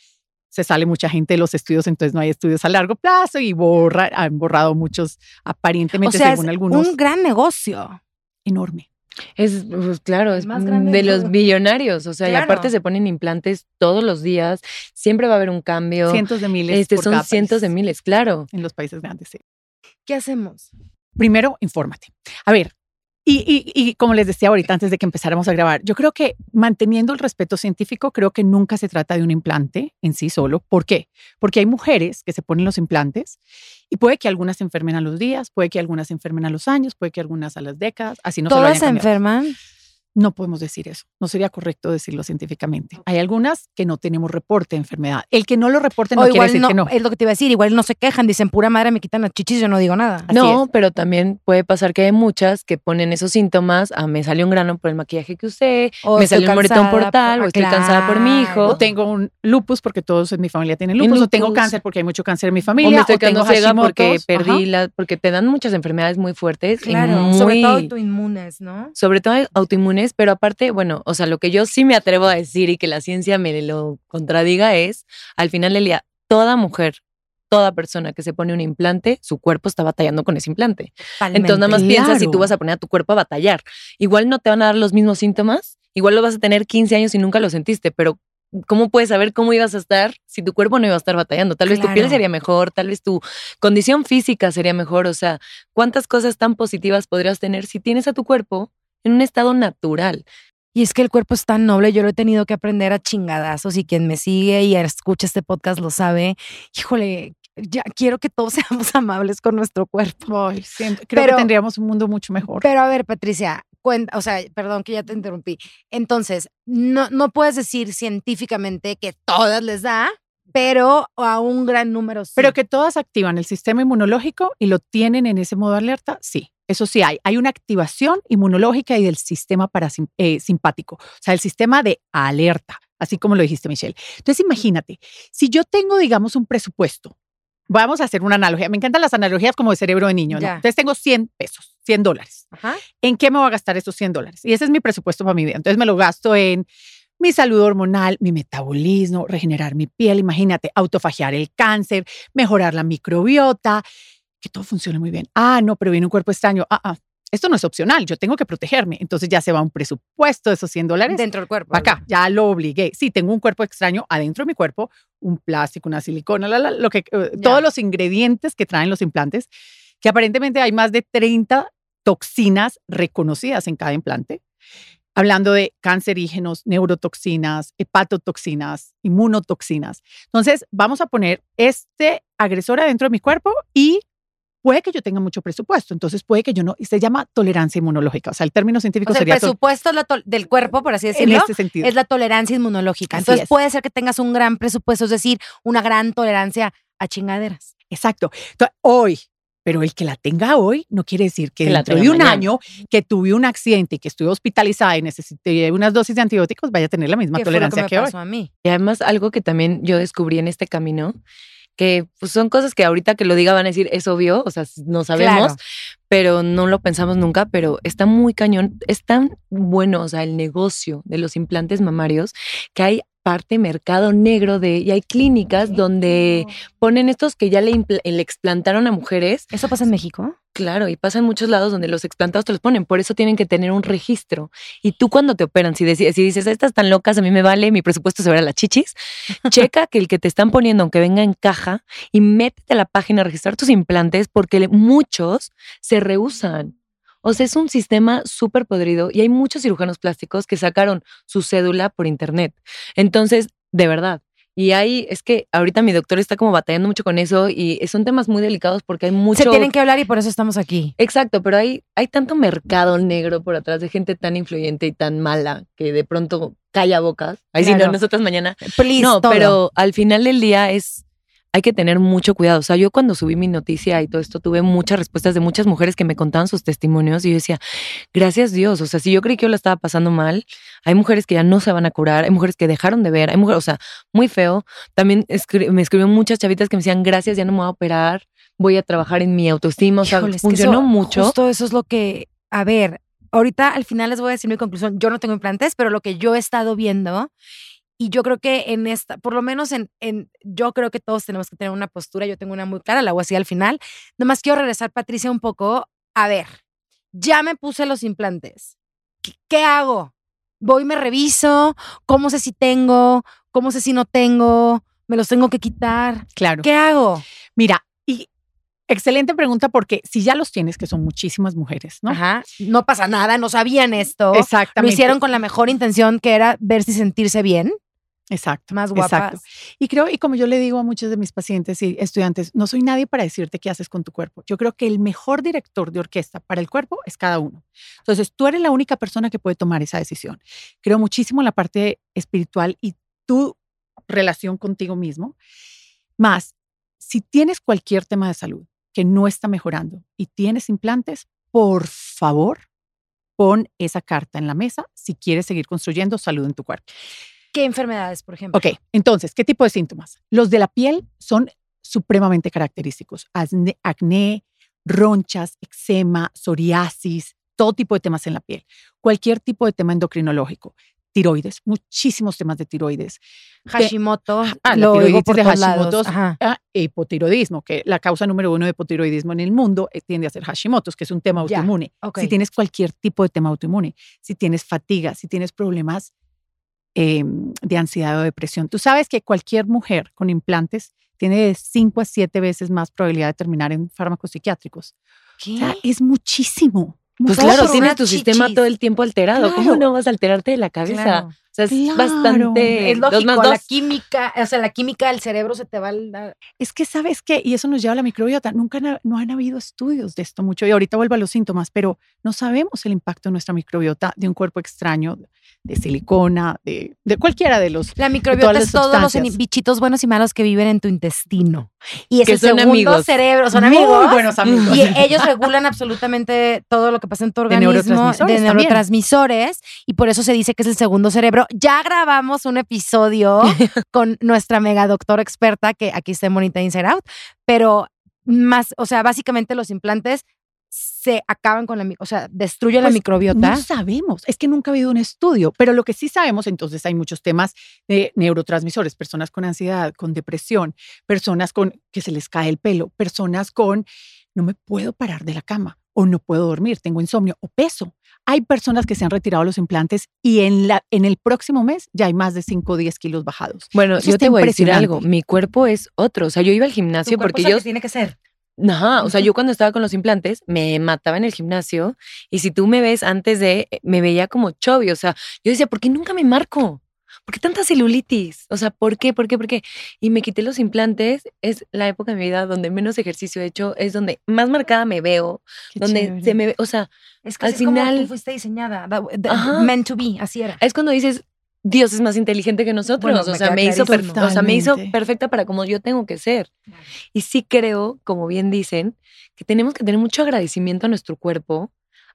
se sale mucha gente de los estudios, entonces no hay estudios a largo plazo y borra, han borrado muchos aparentemente, o sea, según algunos. Un gran negocio. Enorme. Es, pues claro, es más grande de los billonarios, o sea, y aparte se ponen implantes todos los días, siempre va a haber un cambio. Cientos de miles. Este, son cientos de miles, claro. En los países grandes, sí. ¿Qué hacemos? Primero, infórmate. A ver, y, como les decía ahorita, antes de que empezáramos a grabar, yo creo que manteniendo el respeto científico, creo que nunca se trata de un implante en sí solo. ¿Por qué? Porque hay mujeres que se ponen los implantes y puede que algunas se enfermen a los días, puede que algunas se enfermen a los años, puede que algunas a las décadas, así no ¿Todas se, se enferman? No podemos decir eso. No sería correcto decirlo científicamente. Hay algunas que no tenemos reporte de enfermedad. El que no lo reporte no quiere decir que no. Es lo que te iba a decir. Igual no se quejan, dicen pura madre, me quitan las chichis, yo no digo nada. no, pero también puede pasar que hay muchas que ponen esos síntomas. A me salió un grano por el maquillaje que usé, me salió un moretón por tal, o estoy cansada por mi hijo. O tengo un lupus porque todos en mi familia tienen lupus, o tengo cáncer porque hay mucho cáncer en mi familia. O me estoy quedando ciega porque perdí la, porque te dan muchas enfermedades muy fuertes. Claro, sobre todo autoinmunes, ¿no? Sobre todo autoinmunes pero aparte, bueno, o sea, lo que yo sí me atrevo a decir y que la ciencia me lo contradiga es, al final del día, toda mujer, toda persona que se pone un implante, su cuerpo está batallando con ese implante. Entonces nada más piensa si tú vas a poner a tu cuerpo a batallar. Igual no te van a dar los mismos síntomas, igual lo vas a tener 15 años y nunca lo sentiste, pero ¿cómo puedes saber cómo ibas a estar si tu cuerpo no iba a estar batallando? Tal vez tu piel sería mejor, tal vez tu condición física sería mejor, o sea, ¿cuántas cosas tan positivas podrías tener si tienes a tu cuerpo en un estado natural? Y es que el cuerpo es tan noble, yo lo he tenido que aprender a chingadazos y quien me sigue y escucha este podcast lo sabe. Híjole, ya quiero que todos seamos amables con nuestro cuerpo. creo que tendríamos un mundo mucho mejor. Pero a ver, Patricia, cuenta, o sea, perdón que ya te interrumpí. Entonces, no, no puedes decir científicamente que todas les da, pero a un gran número sí. Pero que todas activan el sistema inmunológico y lo tienen en ese modo alerta, sí. Eso sí hay. Hay una activación inmunológica y del sistema parasimpático, eh, o sea, el sistema de alerta, así como lo dijiste, Michelle. Entonces, imagínate, si yo tengo, digamos, un presupuesto Vamos a hacer una analogía. Me encantan las analogías como de cerebro de niño. Entonces tengo 100 pesos, 100 dólares. ¿En qué me voy a gastar esos 100 dólares? Y ese es mi presupuesto para mi vida. Entonces me lo gasto en mi salud hormonal, mi metabolismo, regenerar mi piel, imagínate, autofagiar el cáncer, mejorar la microbiota, que todo funcione muy bien. Ah, no, pero viene un cuerpo extraño. Ah, ah, esto no es opcional, yo tengo que protegerme. Entonces ya se va un presupuesto de esos 100 dólares. Dentro del cuerpo. Acá, ya lo obligué. Sí, tengo un cuerpo extraño adentro de mi cuerpo, un plástico, una silicona, lo que, eh, todos los ingredientes que traen los implantes, que aparentemente hay más de 30 toxinas reconocidas en cada implante. Hablando de cancerígenos, neurotoxinas, hepatotoxinas, inmunotoxinas. Entonces, vamos a poner este agresor adentro de mi cuerpo y puede que yo tenga mucho presupuesto, entonces puede que yo no, y se llama tolerancia inmunológica, o sea, el término científico o sea, sería... El presupuesto del cuerpo, por así decirlo, en este sentido. es la tolerancia inmunológica. entonces puede ser que tengas un gran presupuesto, es decir, una gran tolerancia a chingaderas. Exacto. hoy, pero el que la tenga hoy no quiere decir que, dentro de un año que tuve un accidente y que estuve hospitalizada y necesité unas dosis de antibióticos, vaya a tener la misma tolerancia que, hoy. A mí. Y además algo que también yo descubrí en este camino que pues, son cosas que ahorita que lo diga van a decir, es obvio, o sea, no sabemos, pero no lo pensamos nunca, pero está muy cañón, es tan bueno, o sea, el negocio de los implantes mamarios, que hay parte mercado negro de y hay clínicas donde ponen estos que ya le, le, explantaron a mujeres. ¿Eso pasa en México? Claro, y pasa en muchos lados donde los explantados te los ponen, por eso tienen que tener un registro. Y tú cuando te operan, si, si dices, estas tan locas, a mí me vale, mi presupuesto se verá las chichis, checa que el que te están poniendo, aunque venga en caja, y métete a la página a registrar tus implantes porque muchos se rehusan. O sea, es un sistema súper podrido y hay muchos cirujanos plásticos que sacaron su cédula por internet. Entonces, de verdad, y hay, es que ahorita mi doctor está como batallando mucho con eso y son temas muy delicados porque hay mucho... Se tienen que hablar y por eso estamos aquí. Exacto, pero hay, hay tanto mercado negro por atrás de gente tan influyente y tan mala que de pronto calla bocas. Ahí sí, no, nosotras mañana. Please, no, pero al final del día es hay que tener mucho cuidado. O sea, yo cuando subí mi noticia y todo esto, tuve muchas respuestas de muchas mujeres que me contaban sus testimonios y yo decía, gracias Dios. O sea, si yo creí que yo la estaba pasando mal, hay mujeres que ya no se van a curar, hay mujeres que dejaron de ver, hay mujeres, o sea, muy feo. También me escribieron muchas chavitas que me decían, gracias, ya no me voy a operar, voy a trabajar en mi autoestima. O sea, funcionó mucho. Justo eso es lo que, a ver, ahorita al final les voy a decir mi conclusión. Yo no tengo implantes, pero lo que yo he estado viendo y yo creo que en esta, por lo menos en, en, yo creo que todos tenemos que tener una postura, yo tengo una muy clara, la hago así al final. Nomás quiero regresar, Patricia, un poco. A ver, ya me puse los implantes. ¿Qué, hago? Voy, me reviso, cómo sé si tengo, cómo sé si no tengo, me los tengo que quitar. Claro. ¿Qué hago? Mira, y Excelente pregunta porque si ya los tienes, que son muchísimas mujeres, ¿no? Ajá. No pasa nada, no sabían esto. Exactamente. Lo hicieron con la mejor intención que era ver si sentirse bien. Exacto. Más guapas. Exacto. Y creo, y como yo le digo a muchos de mis pacientes y estudiantes, no soy nadie para decirte qué haces con tu cuerpo. Yo creo que el mejor director de orquesta para el cuerpo es cada uno. Entonces, tú eres la única persona que puede tomar esa decisión. Creo muchísimo en la parte espiritual y tu relación contigo mismo. Más, si tienes cualquier tema de salud que no está mejorando y tienes implantes, por favor, pon esa carta en la mesa si quieres seguir construyendo salud en tu cuerpo. ¿Qué enfermedades, por ejemplo? Ok, entonces, ¿qué tipo de síntomas? Los de la piel son supremamente característicos. Acné, ronchas, eczema, psoriasis, todo tipo de temas en la piel, cualquier tipo de tema endocrinológico, tiroides, muchísimos temas de tiroides. Hashimoto, Ah, lo tiroiditis por de Hashimoto, ah, hipotiroidismo, que la causa número uno de hipotiroidismo en el mundo eh, tiende a ser Hashimoto, que es un tema autoinmune. Si tienes cualquier tipo de tema autoinmune, si tienes fatiga, si tienes problemas eh, de ansiedad o depresión, tú sabes que cualquier mujer con implantes tiene de 5 a 7 veces más probabilidad de terminar en fármacos psiquiátricos. ¿Qué? O sea, es muchísimo. Pues claro, tienes tu sistema todo el tiempo alterado. ¿Cómo no vas a alterarte de la cabeza? Claro. Sea, es Claro. bastante. Es dos lógico, más la dos. química, o sea, la química del cerebro se te va al... Es que sabes qué, y eso nos lleva a la microbiota. Nunca han- no han habido estudios de esto mucho. Y ahorita vuelvo a los síntomas, pero no sabemos el impacto en nuestra microbiota de un cuerpo extraño, de silicona, de, de cualquiera de los. La microbiota es todos los bichitos buenos y malos que viven en tu intestino. Y es Que el son segundo amigos. cerebro, son Muy amigos. buenos amigos. Y ellos regulan absolutamente todo lo que pasa en tu organismo, de neurotransmisores, y por eso se dice que es el segundo cerebro. Ya grabamos un episodio con nuestra mega doctora experta, que aquí está en Bonita Inside Out, pero más, o sea, básicamente los implantes se acaban con la, o sea, destruyen la Pues, microbiota. No sabemos, es que nunca ha habido un estudio, pero lo que sí sabemos, entonces hay muchos temas de neurotransmisores, personas con ansiedad, con depresión, personas con que se les cae el pelo, personas con no me puedo parar de la cama o no puedo dormir, tengo insomnio o peso. Hay personas que se han retirado los implantes y en, la, en el próximo mes ya hay más de 5 o 10 kilos bajados. Bueno, Eso yo te voy a decir algo. Mi cuerpo es otro. O sea, yo iba al gimnasio porque yo. tiene que ser. Ajá, o sea, yo cuando estaba con los implantes me mataba en el gimnasio y si tú me ves antes de, me veía como chubby, o sea, yo decía, ¿por qué nunca me marco? ¿Por qué tanta celulitis? O sea, ¿por qué? ¿Por qué? ¿Por qué? Y me quité los implantes, es la época de mi vida donde menos ejercicio he hecho, es donde más marcada me veo, Qué donde chévere. se me ve, o sea, Es que Al así es como final- tú fuiste diseñada, Ajá. meant to be, así era. es cuando dices, Dios es más inteligente que nosotros, Bueno, o me sea, me hizo, o sea, me hizo perfecta para como yo tengo que ser. Y sí creo, como bien dicen, que tenemos que tener mucho agradecimiento a nuestro cuerpo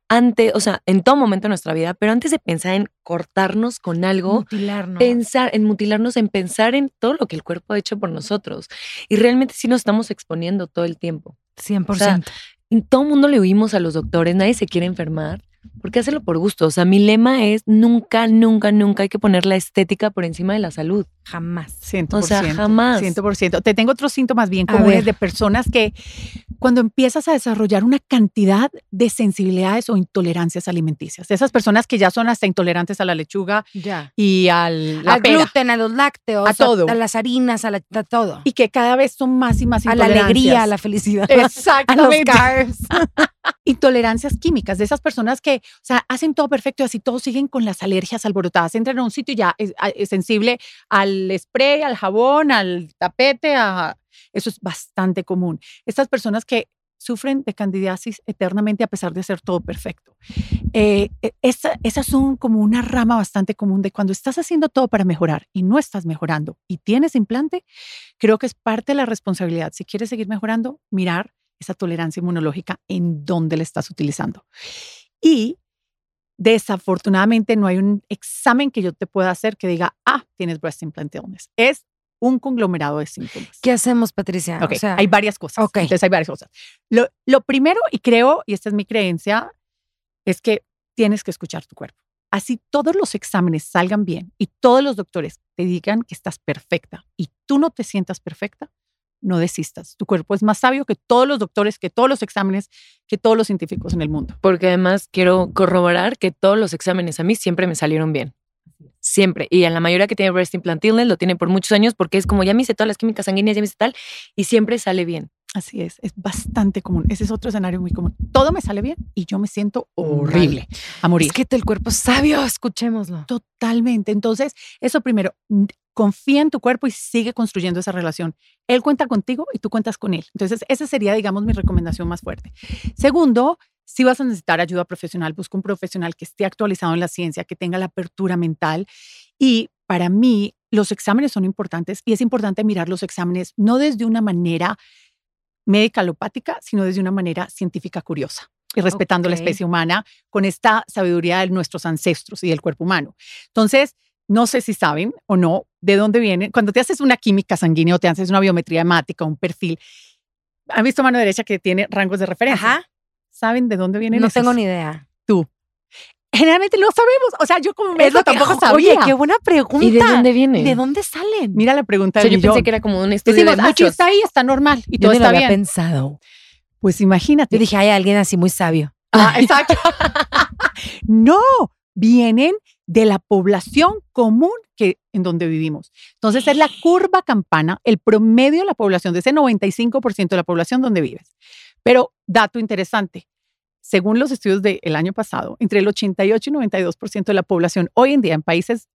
ante, o sea, en todo momento de nuestra vida, pero antes de pensar en cortarnos con algo, Mutilarnos. pensar en mutilarnos, en pensar en todo lo que el cuerpo ha hecho por nosotros. Y realmente sí nos estamos exponiendo todo el tiempo. 100%. O sea, En todo el mundo le oímos a los doctores, nadie se quiere enfermar. Porque hacerlo por gusto. O sea, mi lema es nunca, nunca, nunca hay que poner la estética por encima de la salud. jamás. 100%. O sea, jamás. 100%. Te tengo otros síntomas bien A comunes ver. de personas que cuando empiezas a desarrollar una cantidad de sensibilidades o intolerancias alimenticias, esas personas que ya son hasta intolerantes a la lechuga Ya. y al, la Al pera, gluten, a los lácteos, A todo. a las harinas, a, la- a todo. y que cada vez son más y más a la intolerancias. alegría, a la felicidad. a los Exactamente. carbs. intolerancias químicas, de esas personas que, o sea, hacen todo perfecto y así todos siguen con las alergias alborotadas. Entran a un sitio y ya es, sensible al spray, al jabón, al tapete, eso es bastante común. Estas personas que sufren de candidiasis eternamente a pesar de hacer todo perfecto. Eh, eh, esa- esas son como una rama bastante común de cuando estás haciendo todo para mejorar y no estás mejorando y tienes implante, creo que es parte de la responsabilidad. Si quieres seguir mejorando, mirar esa tolerancia inmunológica en dónde la estás utilizando. Y desafortunadamente no hay un examen que yo te pueda hacer que diga, ah, tienes breast implant illness. Es un conglomerado de síntomas. ¿Qué hacemos, Patricia? Ok, O sea, hay varias cosas. ok. Entonces hay varias cosas. Lo, lo primero, y creo, y esta es mi creencia, es que tienes que escuchar tu cuerpo. Así todos los exámenes salgan bien y todos los doctores te digan que estás perfecta y tú no te sientas perfecta, no desistas. Tu cuerpo es más sabio que todos los doctores, que todos los exámenes, que todos los científicos en el mundo. Porque además quiero corroborar que todos los exámenes a mí siempre me salieron bien. Siempre. Y en la mayoría que tiene breast implant illness lo tiene por muchos años porque es como ya me hice todas las químicas sanguíneas, ya me hice tal, y siempre sale bien. Así es, es bastante común. Ese es otro escenario muy común. Todo me sale bien y yo me siento horrible a morir. es que el cuerpo es sabio, escuchémoslo. Totalmente. Entonces, eso primero, confía en tu cuerpo y sigue construyendo esa relación. Él cuenta contigo y tú cuentas con él. Entonces, esa sería, digamos, mi recomendación más fuerte. Segundo, si vas a necesitar ayuda profesional, busca un profesional que esté actualizado en la ciencia, que tenga la apertura mental. Y para mí, los exámenes son importantes y es importante mirar los exámenes no desde una manera médica alopática, sino desde una manera científica curiosa y respetando la especie humana con esta sabiduría de nuestros ancestros y del cuerpo humano. Entonces, no sé si saben o no de dónde vienen. Cuando te haces una química sanguínea o te haces una biometría hemática, un perfil, ¿han visto mano derecha que tiene rangos de referencia? Ajá. ¿Saben de dónde vienen No esos? tengo ni idea. tú? Generalmente no sabemos. O sea, yo como lo que- tampoco Oye, sabía. qué buena pregunta. ¿Y de dónde viene? ¿De dónde salen? Mira la pregunta O sea, del yo pensé que era como un estudio Decimos, de aquí muchos. está ahí, está normal y Yo todo ni lo está había bien. pensado. Pues imagínate. Yo dije, hay alguien así muy sabio. Ah, exacto. no, vienen de la población común que en donde vivimos. Entonces es la curva campana, el promedio de la población, de ese 95% de la población donde vives. Pero dato interesante, según los estudios del año pasado, entre el 88 y 92% de la población hoy en día en países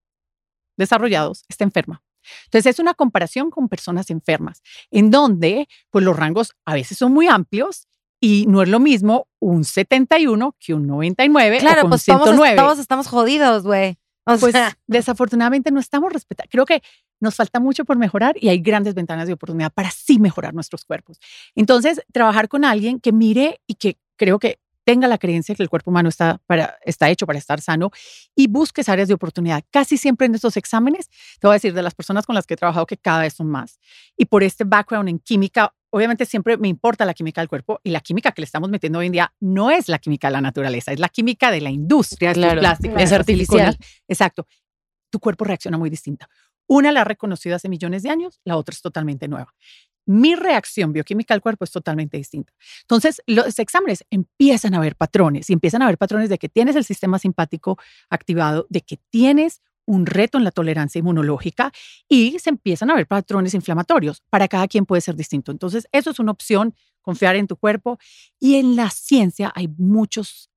desarrollados está enferma. Entonces es una comparación con personas enfermas, en donde pues los rangos a veces son muy amplios y no es lo mismo un 71 que un 99 o Claro, con pues todos, 109. todos estamos jodidos, güey. O Pues sea, desafortunadamente no estamos respetando. Creo que nos falta mucho por mejorar y hay grandes ventanas de oportunidad para sí mejorar nuestros cuerpos. Entonces, trabajar con alguien que mire y que creo que tenga la creencia que el cuerpo humano está, para, está hecho para estar sano y busques áreas de oportunidad. Casi siempre en estos exámenes, te voy a decir, de las personas con las que he trabajado que cada vez son más. Y por este background en química, obviamente siempre me importa la química del cuerpo y la química que le estamos metiendo hoy en día no es la química de la naturaleza, es la química de la industria, Claro, es estas artificial. siliconas. Exacto. Tu cuerpo reacciona muy distinta. Una la ha reconocido hace millones de años, la otra es totalmente nueva. Mi reacción bioquímica al cuerpo es totalmente distinta. Entonces, los exámenes empiezan a ver patrones y empiezan a ver patrones de que tienes el sistema simpático activado, de que tienes un reto en la tolerancia inmunológica y se empiezan a ver patrones inflamatorios. Para cada quien puede ser distinto. Entonces, eso es una opción, confiar en tu cuerpo. Y en la ciencia hay muchas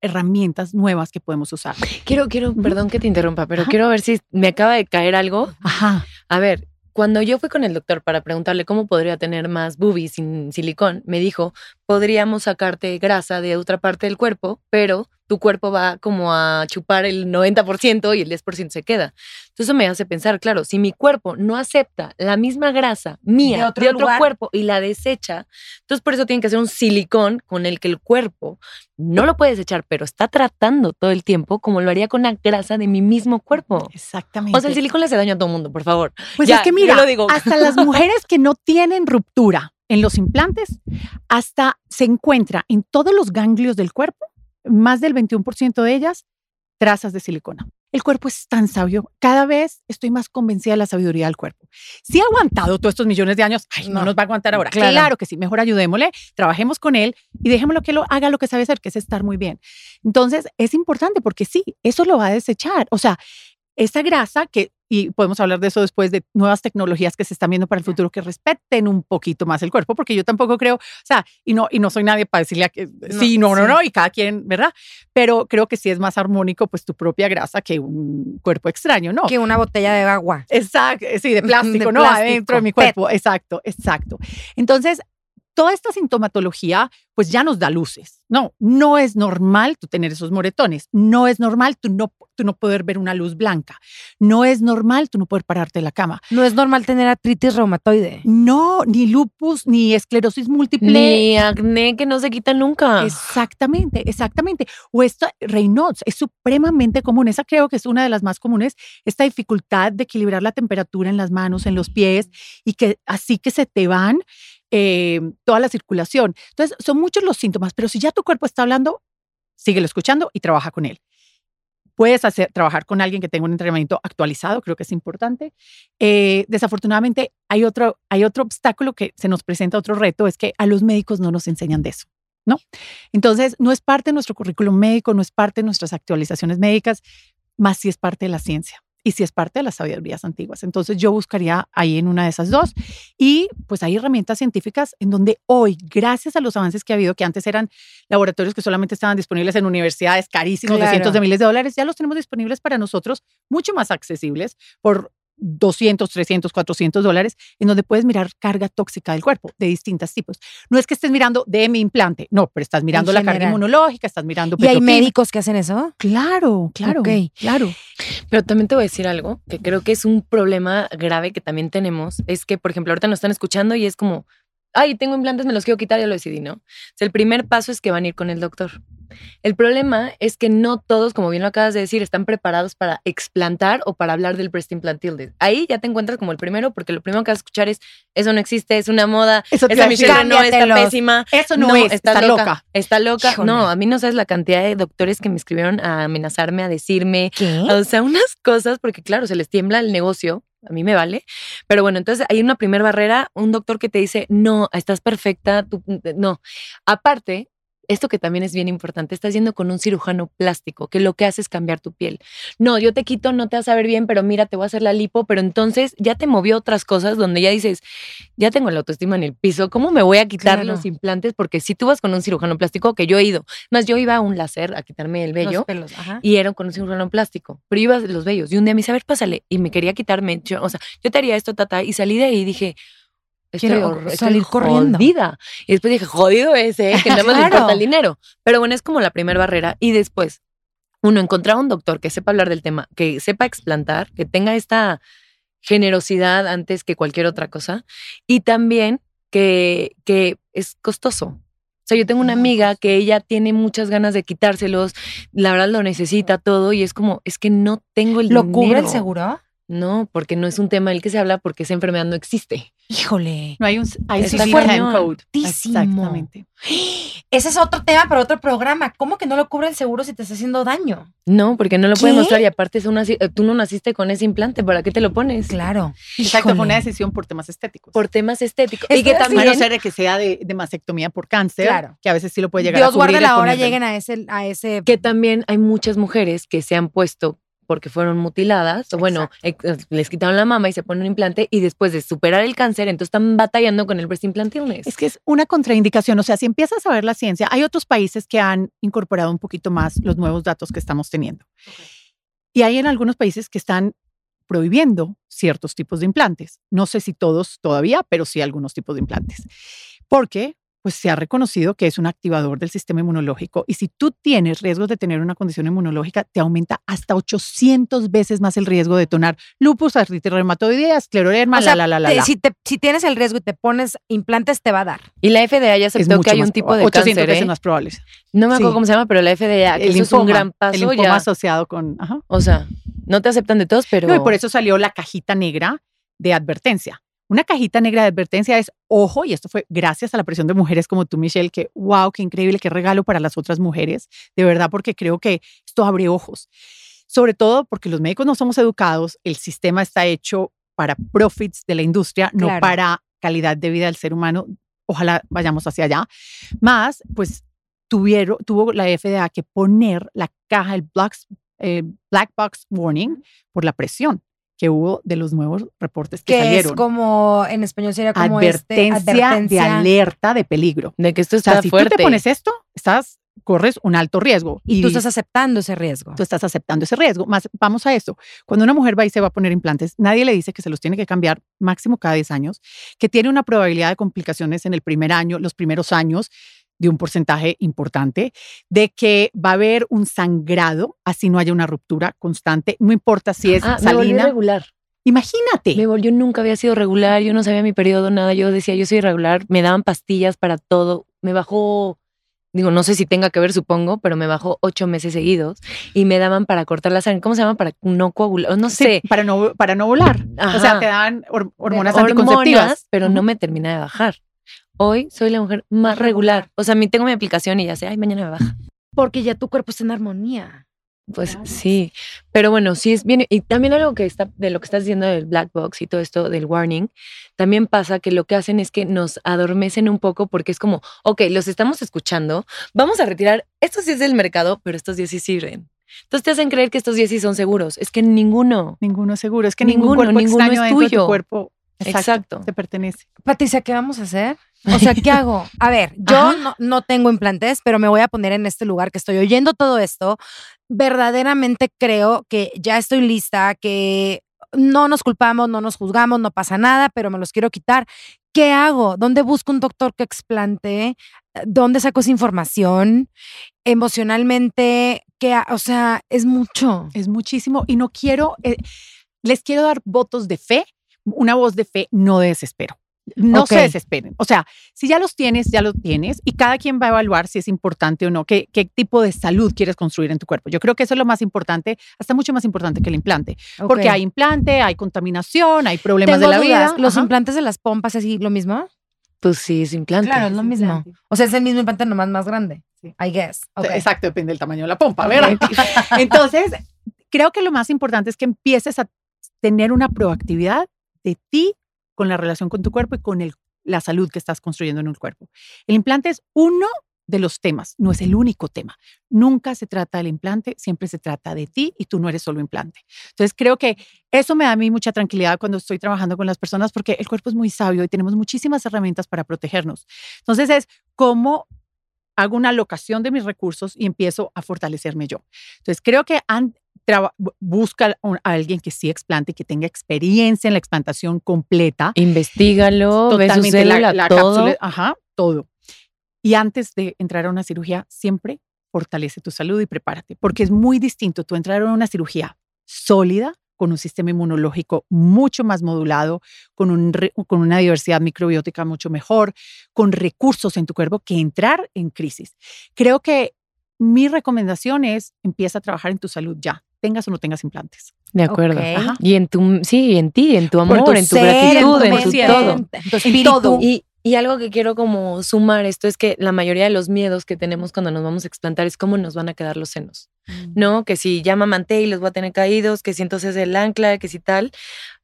herramientas nuevas que podemos usar. Quiero, quiero, perdón que te interrumpa, pero Ajá. quiero ver si me acaba de caer algo. Ajá. A ver, cuando yo fui con el doctor para preguntarle cómo podría tener más boobies sin silicón, me dijo, podríamos sacarte grasa de otra parte del cuerpo, pero tu cuerpo va como a chupar el 90% y el 10% se queda. Entonces eso me hace pensar, claro, si mi cuerpo no acepta la misma grasa mía De de otro cuerpo y la desecha, entonces por eso tienen que hacer un silicón con el que el cuerpo no lo puede desechar, pero está tratando todo el tiempo como lo haría con la grasa de mi mismo cuerpo. Exactamente. O sea, el silicón le hace daño a todo el mundo, por favor. Pues Ya, es que mira, lo digo. hasta las mujeres que no tienen ruptura en los implantes, hasta se encuentra en todos los ganglios del cuerpo, más del 21% de ellas, trazas de silicona. El cuerpo es tan sabio. Cada vez estoy más convencida de la sabiduría del cuerpo. Si ha aguantado todos estos millones de años, ay, no, No. nos va a aguantar ahora. Claro. Claro. que sí, mejor ayudémosle, trabajemos con él y dejémoslo que lo haga lo que sabe hacer, que es estar muy bien. Entonces, es importante porque sí, eso lo va a desechar. O sea, esa grasa que, y podemos hablar de eso después, de nuevas tecnologías que se están viendo para el futuro que respeten un poquito más el cuerpo, porque yo tampoco creo, o sea, y no, y no soy nadie para decirle a que sí, no, no, sí. no, y cada quien, ¿verdad? Pero creo que sí es más armónico, pues tu propia grasa que un cuerpo extraño, ¿no? que una botella de agua. Exacto, sí, de plástico, De ¿no? plástico, Adentro de mi PET. cuerpo, exacto, exacto. Entonces, toda esta sintomatología, pues ya nos da luces. No, no es normal tú tener esos moretones. No es normal tú no, tú no poder ver una luz blanca. No es normal tú no poder pararte de la cama. No es normal tener artritis reumatoide. No, ni lupus, ni esclerosis múltiple. Ni acné que no se quita nunca. Exactamente, exactamente. O esto, Raynaud's, es supremamente común. Esa creo que es una de las más comunes, esta dificultad de equilibrar la temperatura en las manos, en los pies, y que así que se te van eh, toda la circulación. Entonces, son muchos los síntomas, pero si ya tu cuerpo está hablando, síguelo escuchando y trabaja con él. Puedes hacer, trabajar con alguien que tenga un entrenamiento actualizado, creo que es importante. Eh, desafortunadamente, hay otro, hay otro obstáculo que se nos presenta, otro reto, es que a los médicos no nos enseñan de eso. ¿no? Entonces, no es parte de nuestro currículum médico, no es parte de nuestras actualizaciones médicas, más si es parte de la ciencia y si es parte de las sabidurías antiguas. Entonces, yo buscaría ahí en una de esas dos. Y pues hay herramientas científicas en donde hoy, gracias a los avances que ha habido, que antes eran laboratorios que solamente estaban disponibles en universidades carísimos de cientos de miles de dólares, ya los tenemos disponibles para nosotros, mucho más accesibles por 200, 300, 400 dólares, en donde puedes mirar carga tóxica del cuerpo de distintos tipos. No es que estés mirando de mi implante, no, pero estás mirando la carga inmunológica, estás mirando ¿Y hay médicos que hacen eso? Claro, claro, Ok. claro. Pero también te voy a decir algo que creo que es un problema grave que también tenemos. Es que, por ejemplo, ahorita nos están escuchando y es como, ay, tengo implantes, me los quiero quitar, ya lo decidí, ¿no? O sea, el primer paso es que van a ir con el doctor. El problema es que no todos, como bien lo acabas de decir, están preparados para explantar o para hablar del breast implant tilde. Ahí ya te encuentras como el primero, porque lo primero que vas a escuchar es, eso no existe, es una moda, Eso esa Michelle no está pésima. Eso no, es, está, loca. Está loca. Híjole. No, a mí no sabes la cantidad de doctores que me escribieron a amenazarme, a decirme, ¿Qué? o sea, unas cosas, porque claro, se les tiembla el negocio, a mí me vale. Pero bueno, entonces hay una primera barrera, un doctor que te dice, no, estás perfecta, tú, no. Aparte, esto que también es bien importante, estás yendo con un cirujano plástico, que lo que hace es cambiar tu piel. No, yo te quito, no te vas a ver bien, pero mira, te voy a hacer la lipo, pero entonces ya te movió otras cosas donde ya dices, ya tengo la autoestima en el piso, ¿cómo me voy a quitar Claro. los implantes? Porque si tú vas con un cirujano plástico, que yo he ido, más yo iba a un láser a quitarme el vello Los pelos, ajá. y era con un cirujano plástico, pero iba los vellos. Y un día me dice, a ver, pásale. Y me quería quitarme, yo- o sea, yo te haría esto, tata, y salí de ahí y dije, estoy, Quiero estoy salir corriendo. jodida. Y después dije, jodido ese, ¿eh? que nada más le importa el dinero. Pero bueno, es como la primera barrera. Y después, uno, encontrar un doctor que sepa hablar del tema, que sepa explantar, que tenga esta generosidad antes que cualquier otra cosa. Y también que, que es costoso. O sea, yo tengo una amiga que ella tiene muchas ganas de quitárselos, la verdad lo necesita todo y es como, es que no tengo el ¿Lo dinero. cubre el seguro? No, porque no es un tema del que se habla porque esa enfermedad no existe. Híjole. No hay un Está ICD-10 cañón. code. Exactamente. Ese es otro tema para otro programa. ¿Cómo que no lo cubre el seguro si te está haciendo daño? No, porque no lo puede ¿Qué? mostrar y aparte es una, tú no naciste con ese implante, ¿para qué te lo pones? Claro. Exacto, fue una decisión por temas estéticos. Por temas estéticos. Es y que a también menos ser de que sea de, de mastectomía por cáncer, Claro. que a veces sí lo puede llegar a Dios cubrir. guarde la hora lleguen a ese, a ese que también hay muchas mujeres que se han puesto porque fueron mutiladas, o bueno, eh, les quitaron la mama y se ponen un implante y después de superar el cáncer, entonces están batallando con el breast implant illness. Es que es una contraindicación. O sea, si empiezas a ver la ciencia, hay otros países que han incorporado un poquito más los nuevos datos que estamos teniendo. Y hay en algunos países que están prohibiendo ciertos tipos de implantes. No sé si todos todavía, pero sí algunos tipos de implantes. Porque pues se ha reconocido que es un activador del sistema inmunológico y si tú tienes riesgos de tener una condición inmunológica, te aumenta hasta 800 veces más el riesgo de tonar lupus, artritis reumatoidea, escleroderma, O sea, la, la, la, la. Si, te- si tienes el riesgo y te pones implantes, te va a dar. y la FDA ya aceptó que hay un tipo de 800 cáncer. veces ¿eh? más probable. No me acuerdo Sí. cómo se llama, pero la FDA, que eso es un gran el paso linfoma ya. asociado con... Ajá. O sea, no te aceptan de todos, pero. No, y por eso salió la cajita negra de advertencia. Una cajita negra de advertencia es, ojo, y esto fue gracias a la presión de mujeres como tú, Michelle, que, wow, qué increíble, qué regalo para las otras mujeres, de verdad, porque creo que esto abre ojos. Sobre todo porque los médicos no somos educados, el sistema está hecho para profits de la industria, no para calidad de vida del ser humano. Ojalá vayamos hacia allá. Más, pues, tuvieron, tuvo la FDA que poner la caja, el black, eh, black box warning, por la presión que hubo de los nuevos reportes que, Que es como, en español sería como advertencia, este, de advertencia. alerta de peligro. De que esto O está sea, si fuerte. tú te pones esto, estás, corres un alto riesgo. Y tú estás aceptando ese riesgo. tú estás aceptando ese riesgo. Más, vamos a eso. Cuando una mujer va y se va a poner implantes, nadie le dice que se los tiene que cambiar máximo cada 10 años, que tiene una probabilidad de complicaciones en el primer año, los primeros años, de un porcentaje importante, de que va a haber un sangrado, así no haya una ruptura constante, no importa si es Ah, salina. irregular. Imagínate. Me volvió, nunca había sido regular, yo no sabía mi periodo, nada. Yo decía, yo soy irregular, me daban pastillas para todo. Me bajó, digo, no sé si tenga que ver, supongo, pero me bajó ocho meses seguidos y me daban para cortar la sangre. ¿Cómo se llama? Para no coagular, no Sí, sé. para no, para no volar. O sea, te hor- hormonas Hormonas, anticonceptivas. pero no me termina de bajar. Hoy soy la mujer más regular. O sea, tengo mi aplicación y ya sé, ay, mañana me baja. Porque ya tu cuerpo está en armonía. Pues Claro. sí, pero bueno, sí es bien. Y también algo que está, de lo que estás diciendo del black box y todo esto del warning, también pasa que lo que hacen es que nos adormecen un poco porque es como, ok, los estamos escuchando, vamos a retirar, estos 10 del mercado, pero estos 10 sí sirven. Entonces te hacen creer que estos 10 sí son seguros. Es que ninguno. Ninguno seguro. Es que ningún Ninguno, cuerpo ninguno extraño es de tuyo. tu cuerpo. Exacto, Exacto. Te pertenece. Patricia, ¿qué vamos a hacer? O sea, ¿qué hago? A ver, yo no, no tengo implantes, pero me voy a poner en este lugar que estoy oyendo todo esto. Verdaderamente creo que ya estoy lista, que no nos culpamos, no nos juzgamos, no pasa nada, pero me los quiero quitar. ¿Qué hago? ¿Dónde busco un doctor que explante? ¿Dónde saco esa información? Emocionalmente, ¿qué ha- o sea, es mucho. Es muchísimo. Y no quiero, eh, les quiero dar votos de fe, una voz de fe, no de desespero. No se desesperen. O sea, si ya los tienes, ya los tienes y cada quien va a evaluar si es importante o no, qué, qué tipo de salud quieres construir en tu cuerpo. Yo creo que eso es lo más importante, hasta mucho más importante que el implante, porque hay implante, hay contaminación, hay problemas Tengo de la dudas, vida. ¿Los Ajá. implantes de las pompas así lo mismo? Pues sí, es implante. Claro, es lo mismo. implante. O sea, es el mismo implante nomás más grande. Sí. I guess. Exacto, depende del tamaño de la pompa, ¿verdad? Entonces, creo que lo más importante es que empieces a tener una proactividad de ti con la relación con tu cuerpo y con el- la salud que estás construyendo en el cuerpo. El implante es uno de los temas, no es el único tema. Nunca se trata del implante, siempre se trata de ti y tú no eres solo implante. Entonces, creo que eso me da a mí mucha tranquilidad cuando estoy trabajando con las personas porque el cuerpo es muy sabio y tenemos muchísimas herramientas para protegernos. Entonces, es cómo hago una alocación de mis recursos y empiezo a fortalecerme yo. Entonces, creo que traba- busca a alguien que sí explante, que tenga experiencia en la explantación completa. Investígalo, ve su Totalmente la, todo. cápsula, ajá, todo. Y antes de entrar a una cirugía, siempre fortalece tu salud y prepárate, porque es muy distinto tú entrar a una cirugía sólida, con un sistema inmunológico mucho más modulado, con, un con una diversidad microbiótica mucho mejor, con recursos en tu cuerpo, que entrar en crisis. Creo que mi recomendación es empieza a trabajar en tu salud ya, tengas o no tengas implantes. De acuerdo. Y en tu, sí, en ti, en tu amor, tu en tu ser, gratitud, en en tu mente, todo. En tu espíritu. todo. Y, y algo que quiero como sumar esto es que la mayoría de los miedos que tenemos cuando nos vamos a explantar es cómo nos van a quedar los senos. ¿No? Que si ya mamanté y los voy a tener caídos, que si entonces el ancla, que si tal.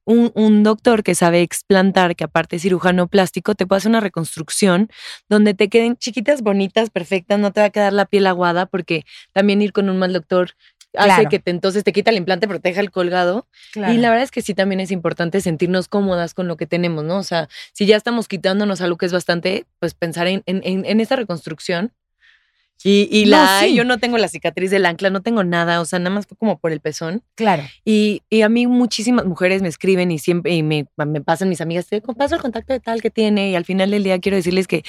Un, un doctor que sabe explantar, que aparte es cirujano plástico, te puede hacer una reconstrucción donde te queden chiquitas, bonitas, perfectas, no te va a quedar la piel aguada, porque también ir con un mal doctor hace Claro. que te, entonces te quita el implante, pero te deja el colgado. Claro. Y la verdad es que sí también es importante sentirnos cómodas con lo que tenemos, ¿no? O sea, si ya estamos quitándonos algo que es bastante, pues pensar en, en, en- en esta reconstrucción. Y, y No, la, sí. yo no tengo la cicatriz del ancla, no tengo nada, o sea, nada más fue como por el pezón. Claro. Y, y a mí muchísimas mujeres me escriben y siempre y me, me pasan mis amigas, te paso el contacto de tal que tiene y al final del día quiero decirles que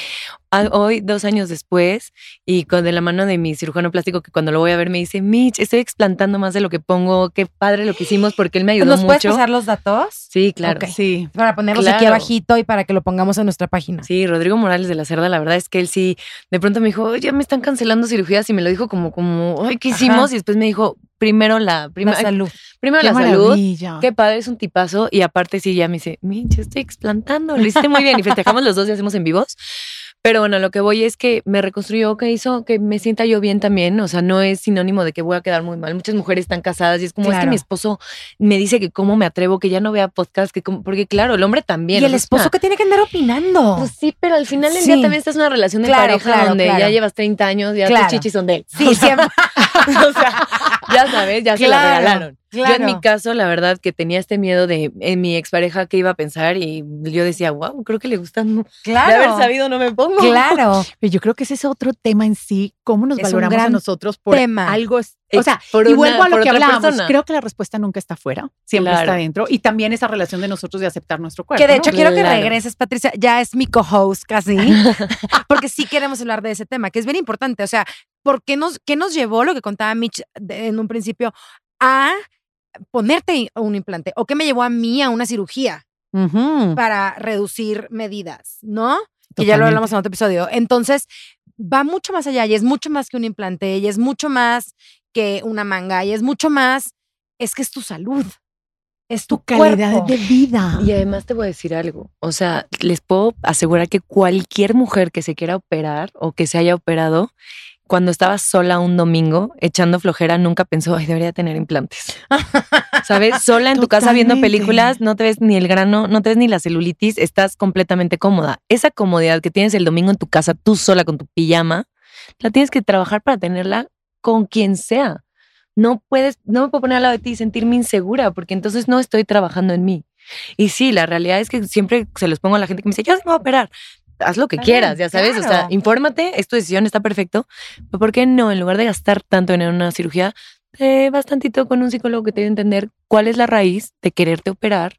a- hoy, dos años después, y con de la mano de mi cirujano plástico que cuando lo voy a ver me dice, Mitch, estoy explantando más de lo que pongo, qué padre lo que hicimos porque él me ayudó ¿Nos puedes mucho. pasar los datos? Sí, claro. Sí. Para ponerlos aquí abajito y para que lo pongamos en nuestra página. Sí, Rodrigo Morales de la Cerda, la verdad es que él sí, de pronto me dijo, "Oye, ya me están cancelando cirugías y me lo dijo como, como, ay, ¿qué Ajá. himos? Y después me dijo, primero la, La prima- salud. primero Qué la salud. Qué padre, es un tipazo. Y aparte, sí, ya me dice, Mitch, estoy explantando. Lo hiciste muy bien. Y festejamos los dos y hacemos en vivos. Pero bueno, lo que voy es que me reconstruyó, que hizo que me sienta yo bien también. O sea, no es sinónimo de que voy a quedar muy mal. Muchas mujeres están casadas y es como, es que Claro. mi esposo me dice que cómo me atrevo, que ya no vea podcast, que cómo- porque claro, el hombre también. y el esposo una- que tiene que andar opinando. Pues sí, pero al final del Sí. día también estás en una relación de Claro, pareja claro, donde claro. ya llevas 30 años, ya Claro. tus chichis son de él. sí, siempre. o sea, ya sabes, ya se la Claro, regalaron. Yo en mi caso, la verdad, que tenía este miedo de en mi expareja qué iba a pensar y yo decía, wow, creo que le gustan. De Claro. haber sabido no me pongo. Claro. Pero yo creo que ese es otro tema en sí, cómo nos Es valoramos a nosotros por tema. algo. O sea, por y una- vuelvo a lo que hablábamos. persona. Creo que la respuesta nunca está afuera, siempre Claro. está dentro. Y también esa relación de nosotros de aceptar nuestro cuerpo. Que de ¿no? hecho quiero que regreses, Patricia. Ya es mi co-host casi. porque sí queremos hablar de ese tema, que es bien importante. O sea, ¿por qué nos, qué nos llevó lo que contaba Mitch de- en un principio a ponerte un implante? ¿O qué me llevó a mí a una cirugía para reducir medidas? ¿No? Que ya lo hablamos en otro episodio. Entonces, va mucho más allá y es mucho más que un implante y es mucho más que una manga y es mucho más, es que es tu salud, es tu, tu calidad cuerpo. de vida. Y además te voy a decir algo. O sea, les puedo asegurar que cualquier mujer que se quiera operar o que se haya operado, cuando estaba sola un domingo echando flojera, nunca pensó, ay, debería tener implantes. ¿Sabes? Sola en tu casa viendo películas, no te ves ni el grano, no te ves ni la celulitis, estás completamente cómoda. Esa comodidad que tienes el domingo en tu casa, tú sola con tu pijama, la tienes que trabajar para tenerla con quien sea. No puedes, no me puedo poner al lado de ti y sentirme insegura, porque entonces no estoy trabajando en mí. Y sí, la realidad es que siempre se los pongo a la gente que me dice, yo sí me voy a operar. Haz lo que quieras, ya sabes. O sea, claro. infórmate, es tu decisión, está perfecto. Pero ¿por qué no? En lugar de gastar tanto en una cirugía, te vas tantito con un psicólogo que te debe entender cuál es la raíz de quererte operar.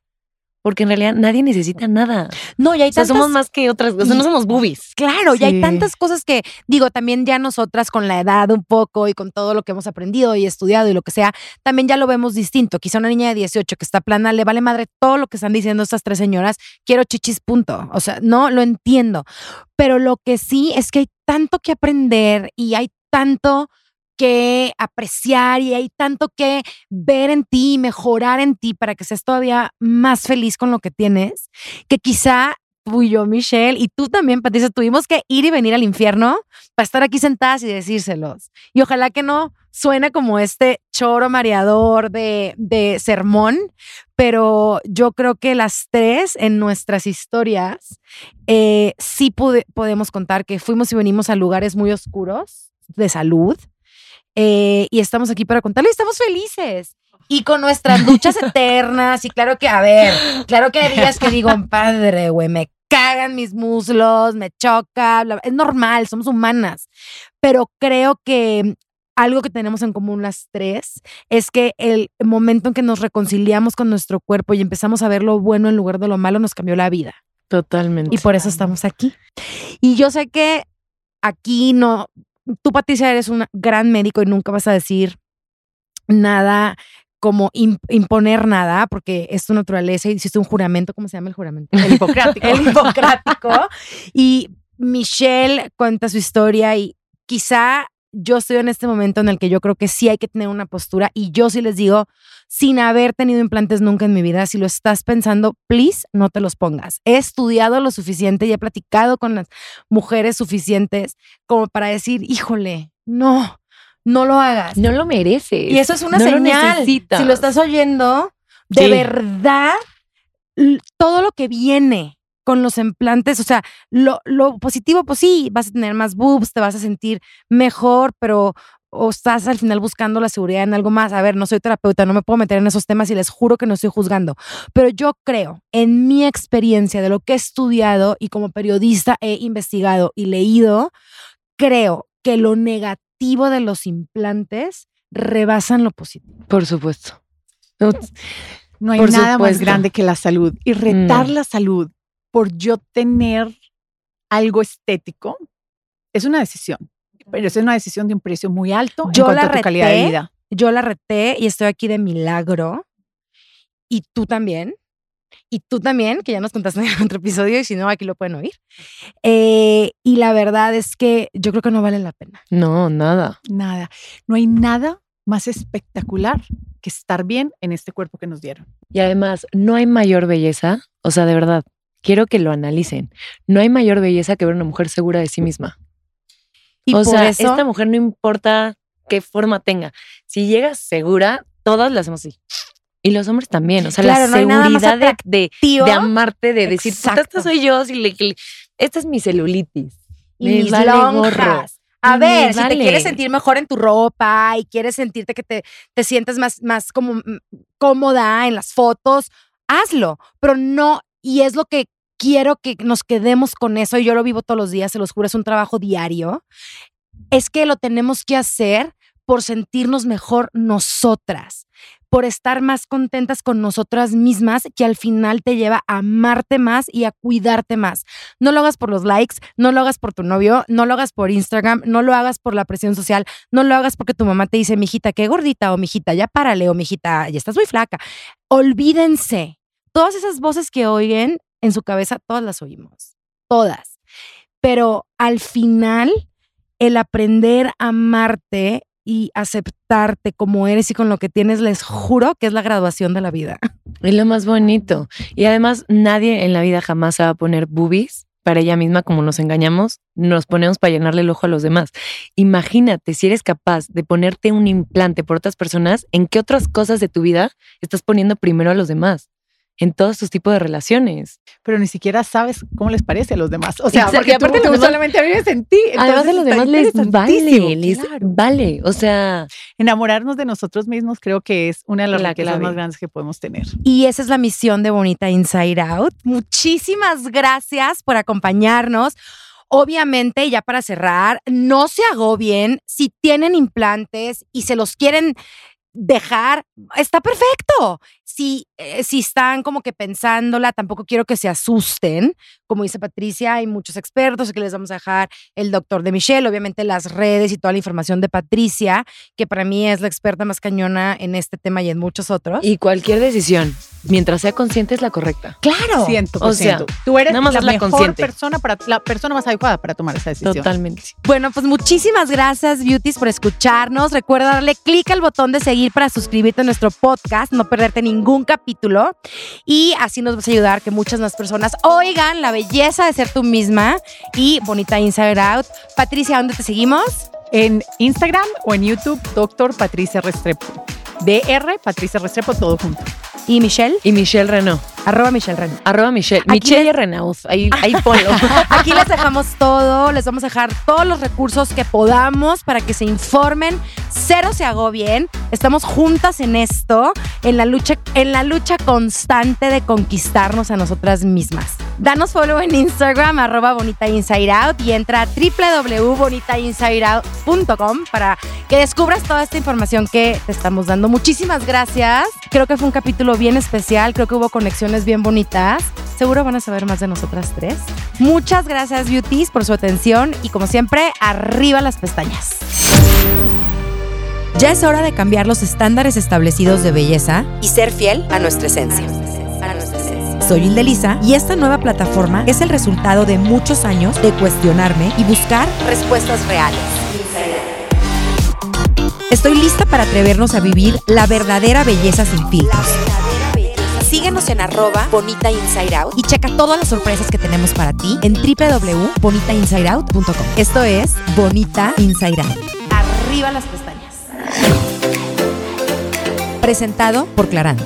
Porque en realidad nadie necesita nada. No, y hay O sea, tantas somos más que otras, sea, no somos boobies. Claro, y hay Sí. tantas cosas que, digo, también ya nosotras con la edad un poco y con todo lo que hemos aprendido y estudiado y lo que sea, también ya lo vemos distinto. Quizá una niña de 18 que está plana, le vale madre todo lo que están diciendo estas tres señoras, quiero chichis, punto. O sea, no lo entiendo. Pero lo que sí es que hay tanto que aprender y hay tanto que apreciar y hay tanto que ver en ti mejorar en ti para que seas todavía más feliz con lo que tienes, que quizá tú y yo, Michelle, y tú también, Patricia, tuvimos que ir y venir al infierno para estar aquí sentadas y decírselos. Y ojalá que no suene como este choro mareador de, de sermón, pero yo creo que las tres en nuestras historias eh, sí pude- podemos contar que fuimos y venimos a lugares muy oscuros de salud eh, y estamos aquí para contarlo y estamos felices. Y con nuestras luchas eternas, y claro que, a ver, claro que hay días que digo, padre, güey, me cagan mis muslos, me choca, bla, bla". es normal, somos humanas, pero creo que algo que tenemos en común las tres es que el momento en que nos reconciliamos con nuestro cuerpo y empezamos a ver lo bueno en lugar de lo malo nos cambió la vida. Totalmente. Y por eso estamos aquí. Y yo sé que aquí no, tú Patricia eres un gran médico y nunca vas a decir nada como im- imponer nada, porque es tu naturaleza y hiciste un juramento, ¿cómo se llama el juramento? El hipocrático. el hipocrático. Y Michelle cuenta su historia y quizá yo estoy en este momento en el que yo creo que sí hay que tener una postura y yo sí les digo, sin haber tenido implantes nunca en mi vida, si lo estás pensando, please no te los pongas. He estudiado lo suficiente y he platicado con las mujeres suficientes como para decir, híjole, no, no lo hagas. No lo mereces. Y eso es una No señal. Si lo estás oyendo, de Sí. verdad, todo lo que viene con los implantes, o sea, lo, lo positivo, pues sí, vas a tener más boobs, te vas a sentir mejor, pero o estás al final buscando la seguridad en algo más. A ver, no soy terapeuta, no me puedo meter en esos temas y les juro que no estoy juzgando, pero yo creo, en mi experiencia de lo que he estudiado y como periodista he investigado y leído, creo que lo negativo de los implantes rebasan lo positivo. Por supuesto. No hay nada más grande que la salud. Y retar No. la salud por yo tener algo estético es una decisión. Pero es una decisión de un precio muy alto Yo en cuanto la a tu calidad de vida. Yo la reté y estoy aquí de milagro. Y tú también. Y tú también, que ya nos contaste en otro episodio y si no, aquí lo pueden oír. Eh, y la verdad es que yo creo que no vale la pena. No, nada. Nada. No hay nada más espectacular que estar bien en este cuerpo que nos dieron. Y además, no hay mayor belleza. O sea, de verdad, quiero que lo analicen. No hay mayor belleza que ver una mujer segura de sí misma. Y o por sea, eso, esta mujer no importa qué forma tenga. Si llega segura, todas la hacemos así. Y los hombres también. O sea, Claro, la no seguridad de, de, tío, de amarte, de decir, puta, Exacto. esta soy yo. Si le- le- esta es mi celulitis. y me mis vale lonjas. A Y ver, si te quieres sentir mejor en tu ropa y quieres sentirte que te, te sientes más, más como cómoda en las fotos, hazlo, pero no, y es lo que quiero que nos quedemos con eso, y yo lo vivo todos los días, se los juro, es un trabajo diario, es que lo tenemos que hacer por sentirnos mejor nosotras, por estar más contentas con nosotras mismas, que al final te lleva a amarte más y a cuidarte más. No lo hagas por los likes, no lo hagas por tu novio, no lo hagas por Instagram, no lo hagas por la presión social, no lo hagas porque tu mamá te dice, mijita, qué gordita, o mijita, ya párale, o mijita, ya estás muy flaca. Olvídense. Todas esas voces que oyen en su cabeza, todas las oímos. Todas. Pero al final, el aprender a amarte y aceptarte como eres y con lo que tienes, les juro que es la graduación de la vida. Es lo más bonito. Y además, nadie en la vida jamás se va a poner boobies para ella misma, como nos engañamos, nos ponemos para llenarle el ojo a los demás. Imagínate si eres capaz de ponerte un implante por otras personas, ¿en qué otras cosas de tu vida estás poniendo primero a los demás? En todos tus tipos de relaciones. Pero ni siquiera sabes cómo les parece a los demás. O sea, Exacto, porque y aparte tú demás- solamente vives en ti. Además de entonces los demás les vale, les claro. vale. O sea, Enamorarnos de nosotros mismos creo que es una de las La riquezas clave. más grandes que podemos tener. Y esa es la misión de Bonita Inside Out. Muchísimas gracias por acompañarnos. Obviamente, ya para cerrar, no se agobien si tienen implantes y se los quieren dejar, está perfecto. Si, eh, si están como que pensándola, tampoco quiero que se asusten. Como dice Patricia, hay muchos expertos, que les vamos a dejar el doctor de Michelle, obviamente las redes y toda la información de Patricia, que para mí es la experta más cañona en este tema y en muchos otros. Y cualquier decisión, mientras sea consciente, es la correcta. claro. 100%. O sea, tú eres nada más la hazla mejor consciente. persona para la persona más adecuada para tomar esa decisión. Totalmente. Bueno, pues muchísimas gracias, Beauties, por escucharnos. Recuerda darle clic al botón de seguir para suscribirte a nuestro podcast, no perderte ningún capítulo. Y así nos vas a ayudar a que muchas más personas oigan la belleza de ser tú misma y bonita Inside Out. Patricia, ¿dónde te seguimos? En Instagram o en YouTube, doctor Patricia Restrepo. DR Patricia Restrepo, todo junto. Y Michelle, Y Michelle Renaud. Arroba Michelle Ren. Arroba Michelle. Aquí Michelle Renaud. Ahí, ahí ponlo. Aquí les dejamos todo, les vamos a dejar todos los recursos que podamos para que se informen, cero se agobien. Estamos juntas en esto, en la lucha, en la lucha constante de conquistarnos a nosotras mismas. Danos follow en Instagram, arroba Bonita Inside Out y entra a www.bonitainsideout.com para que descubras toda esta información que te estamos dando. Muchísimas gracias. Creo que fue un capítulo bien especial, creo que hubo conexiones bien bonitas. Seguro van a saber más de nosotras tres. Muchas gracias, Beauties, por su atención y como siempre, arriba las pestañas. Ya es hora de cambiar los estándares establecidos de belleza y ser fiel a nuestra esencia. Soy Ildelisa y esta nueva plataforma es el resultado de muchos años de cuestionarme y buscar respuestas reales. Estoy lista para atrevernos a vivir la verdadera belleza sin filtros. Síguenos en arroba Bonita Inside Out y checa todas las sorpresas que tenemos para ti en www.bonitainsideout.com. Esto es Bonita Inside Out. Arriba las pestañas. Presentado por Clarance.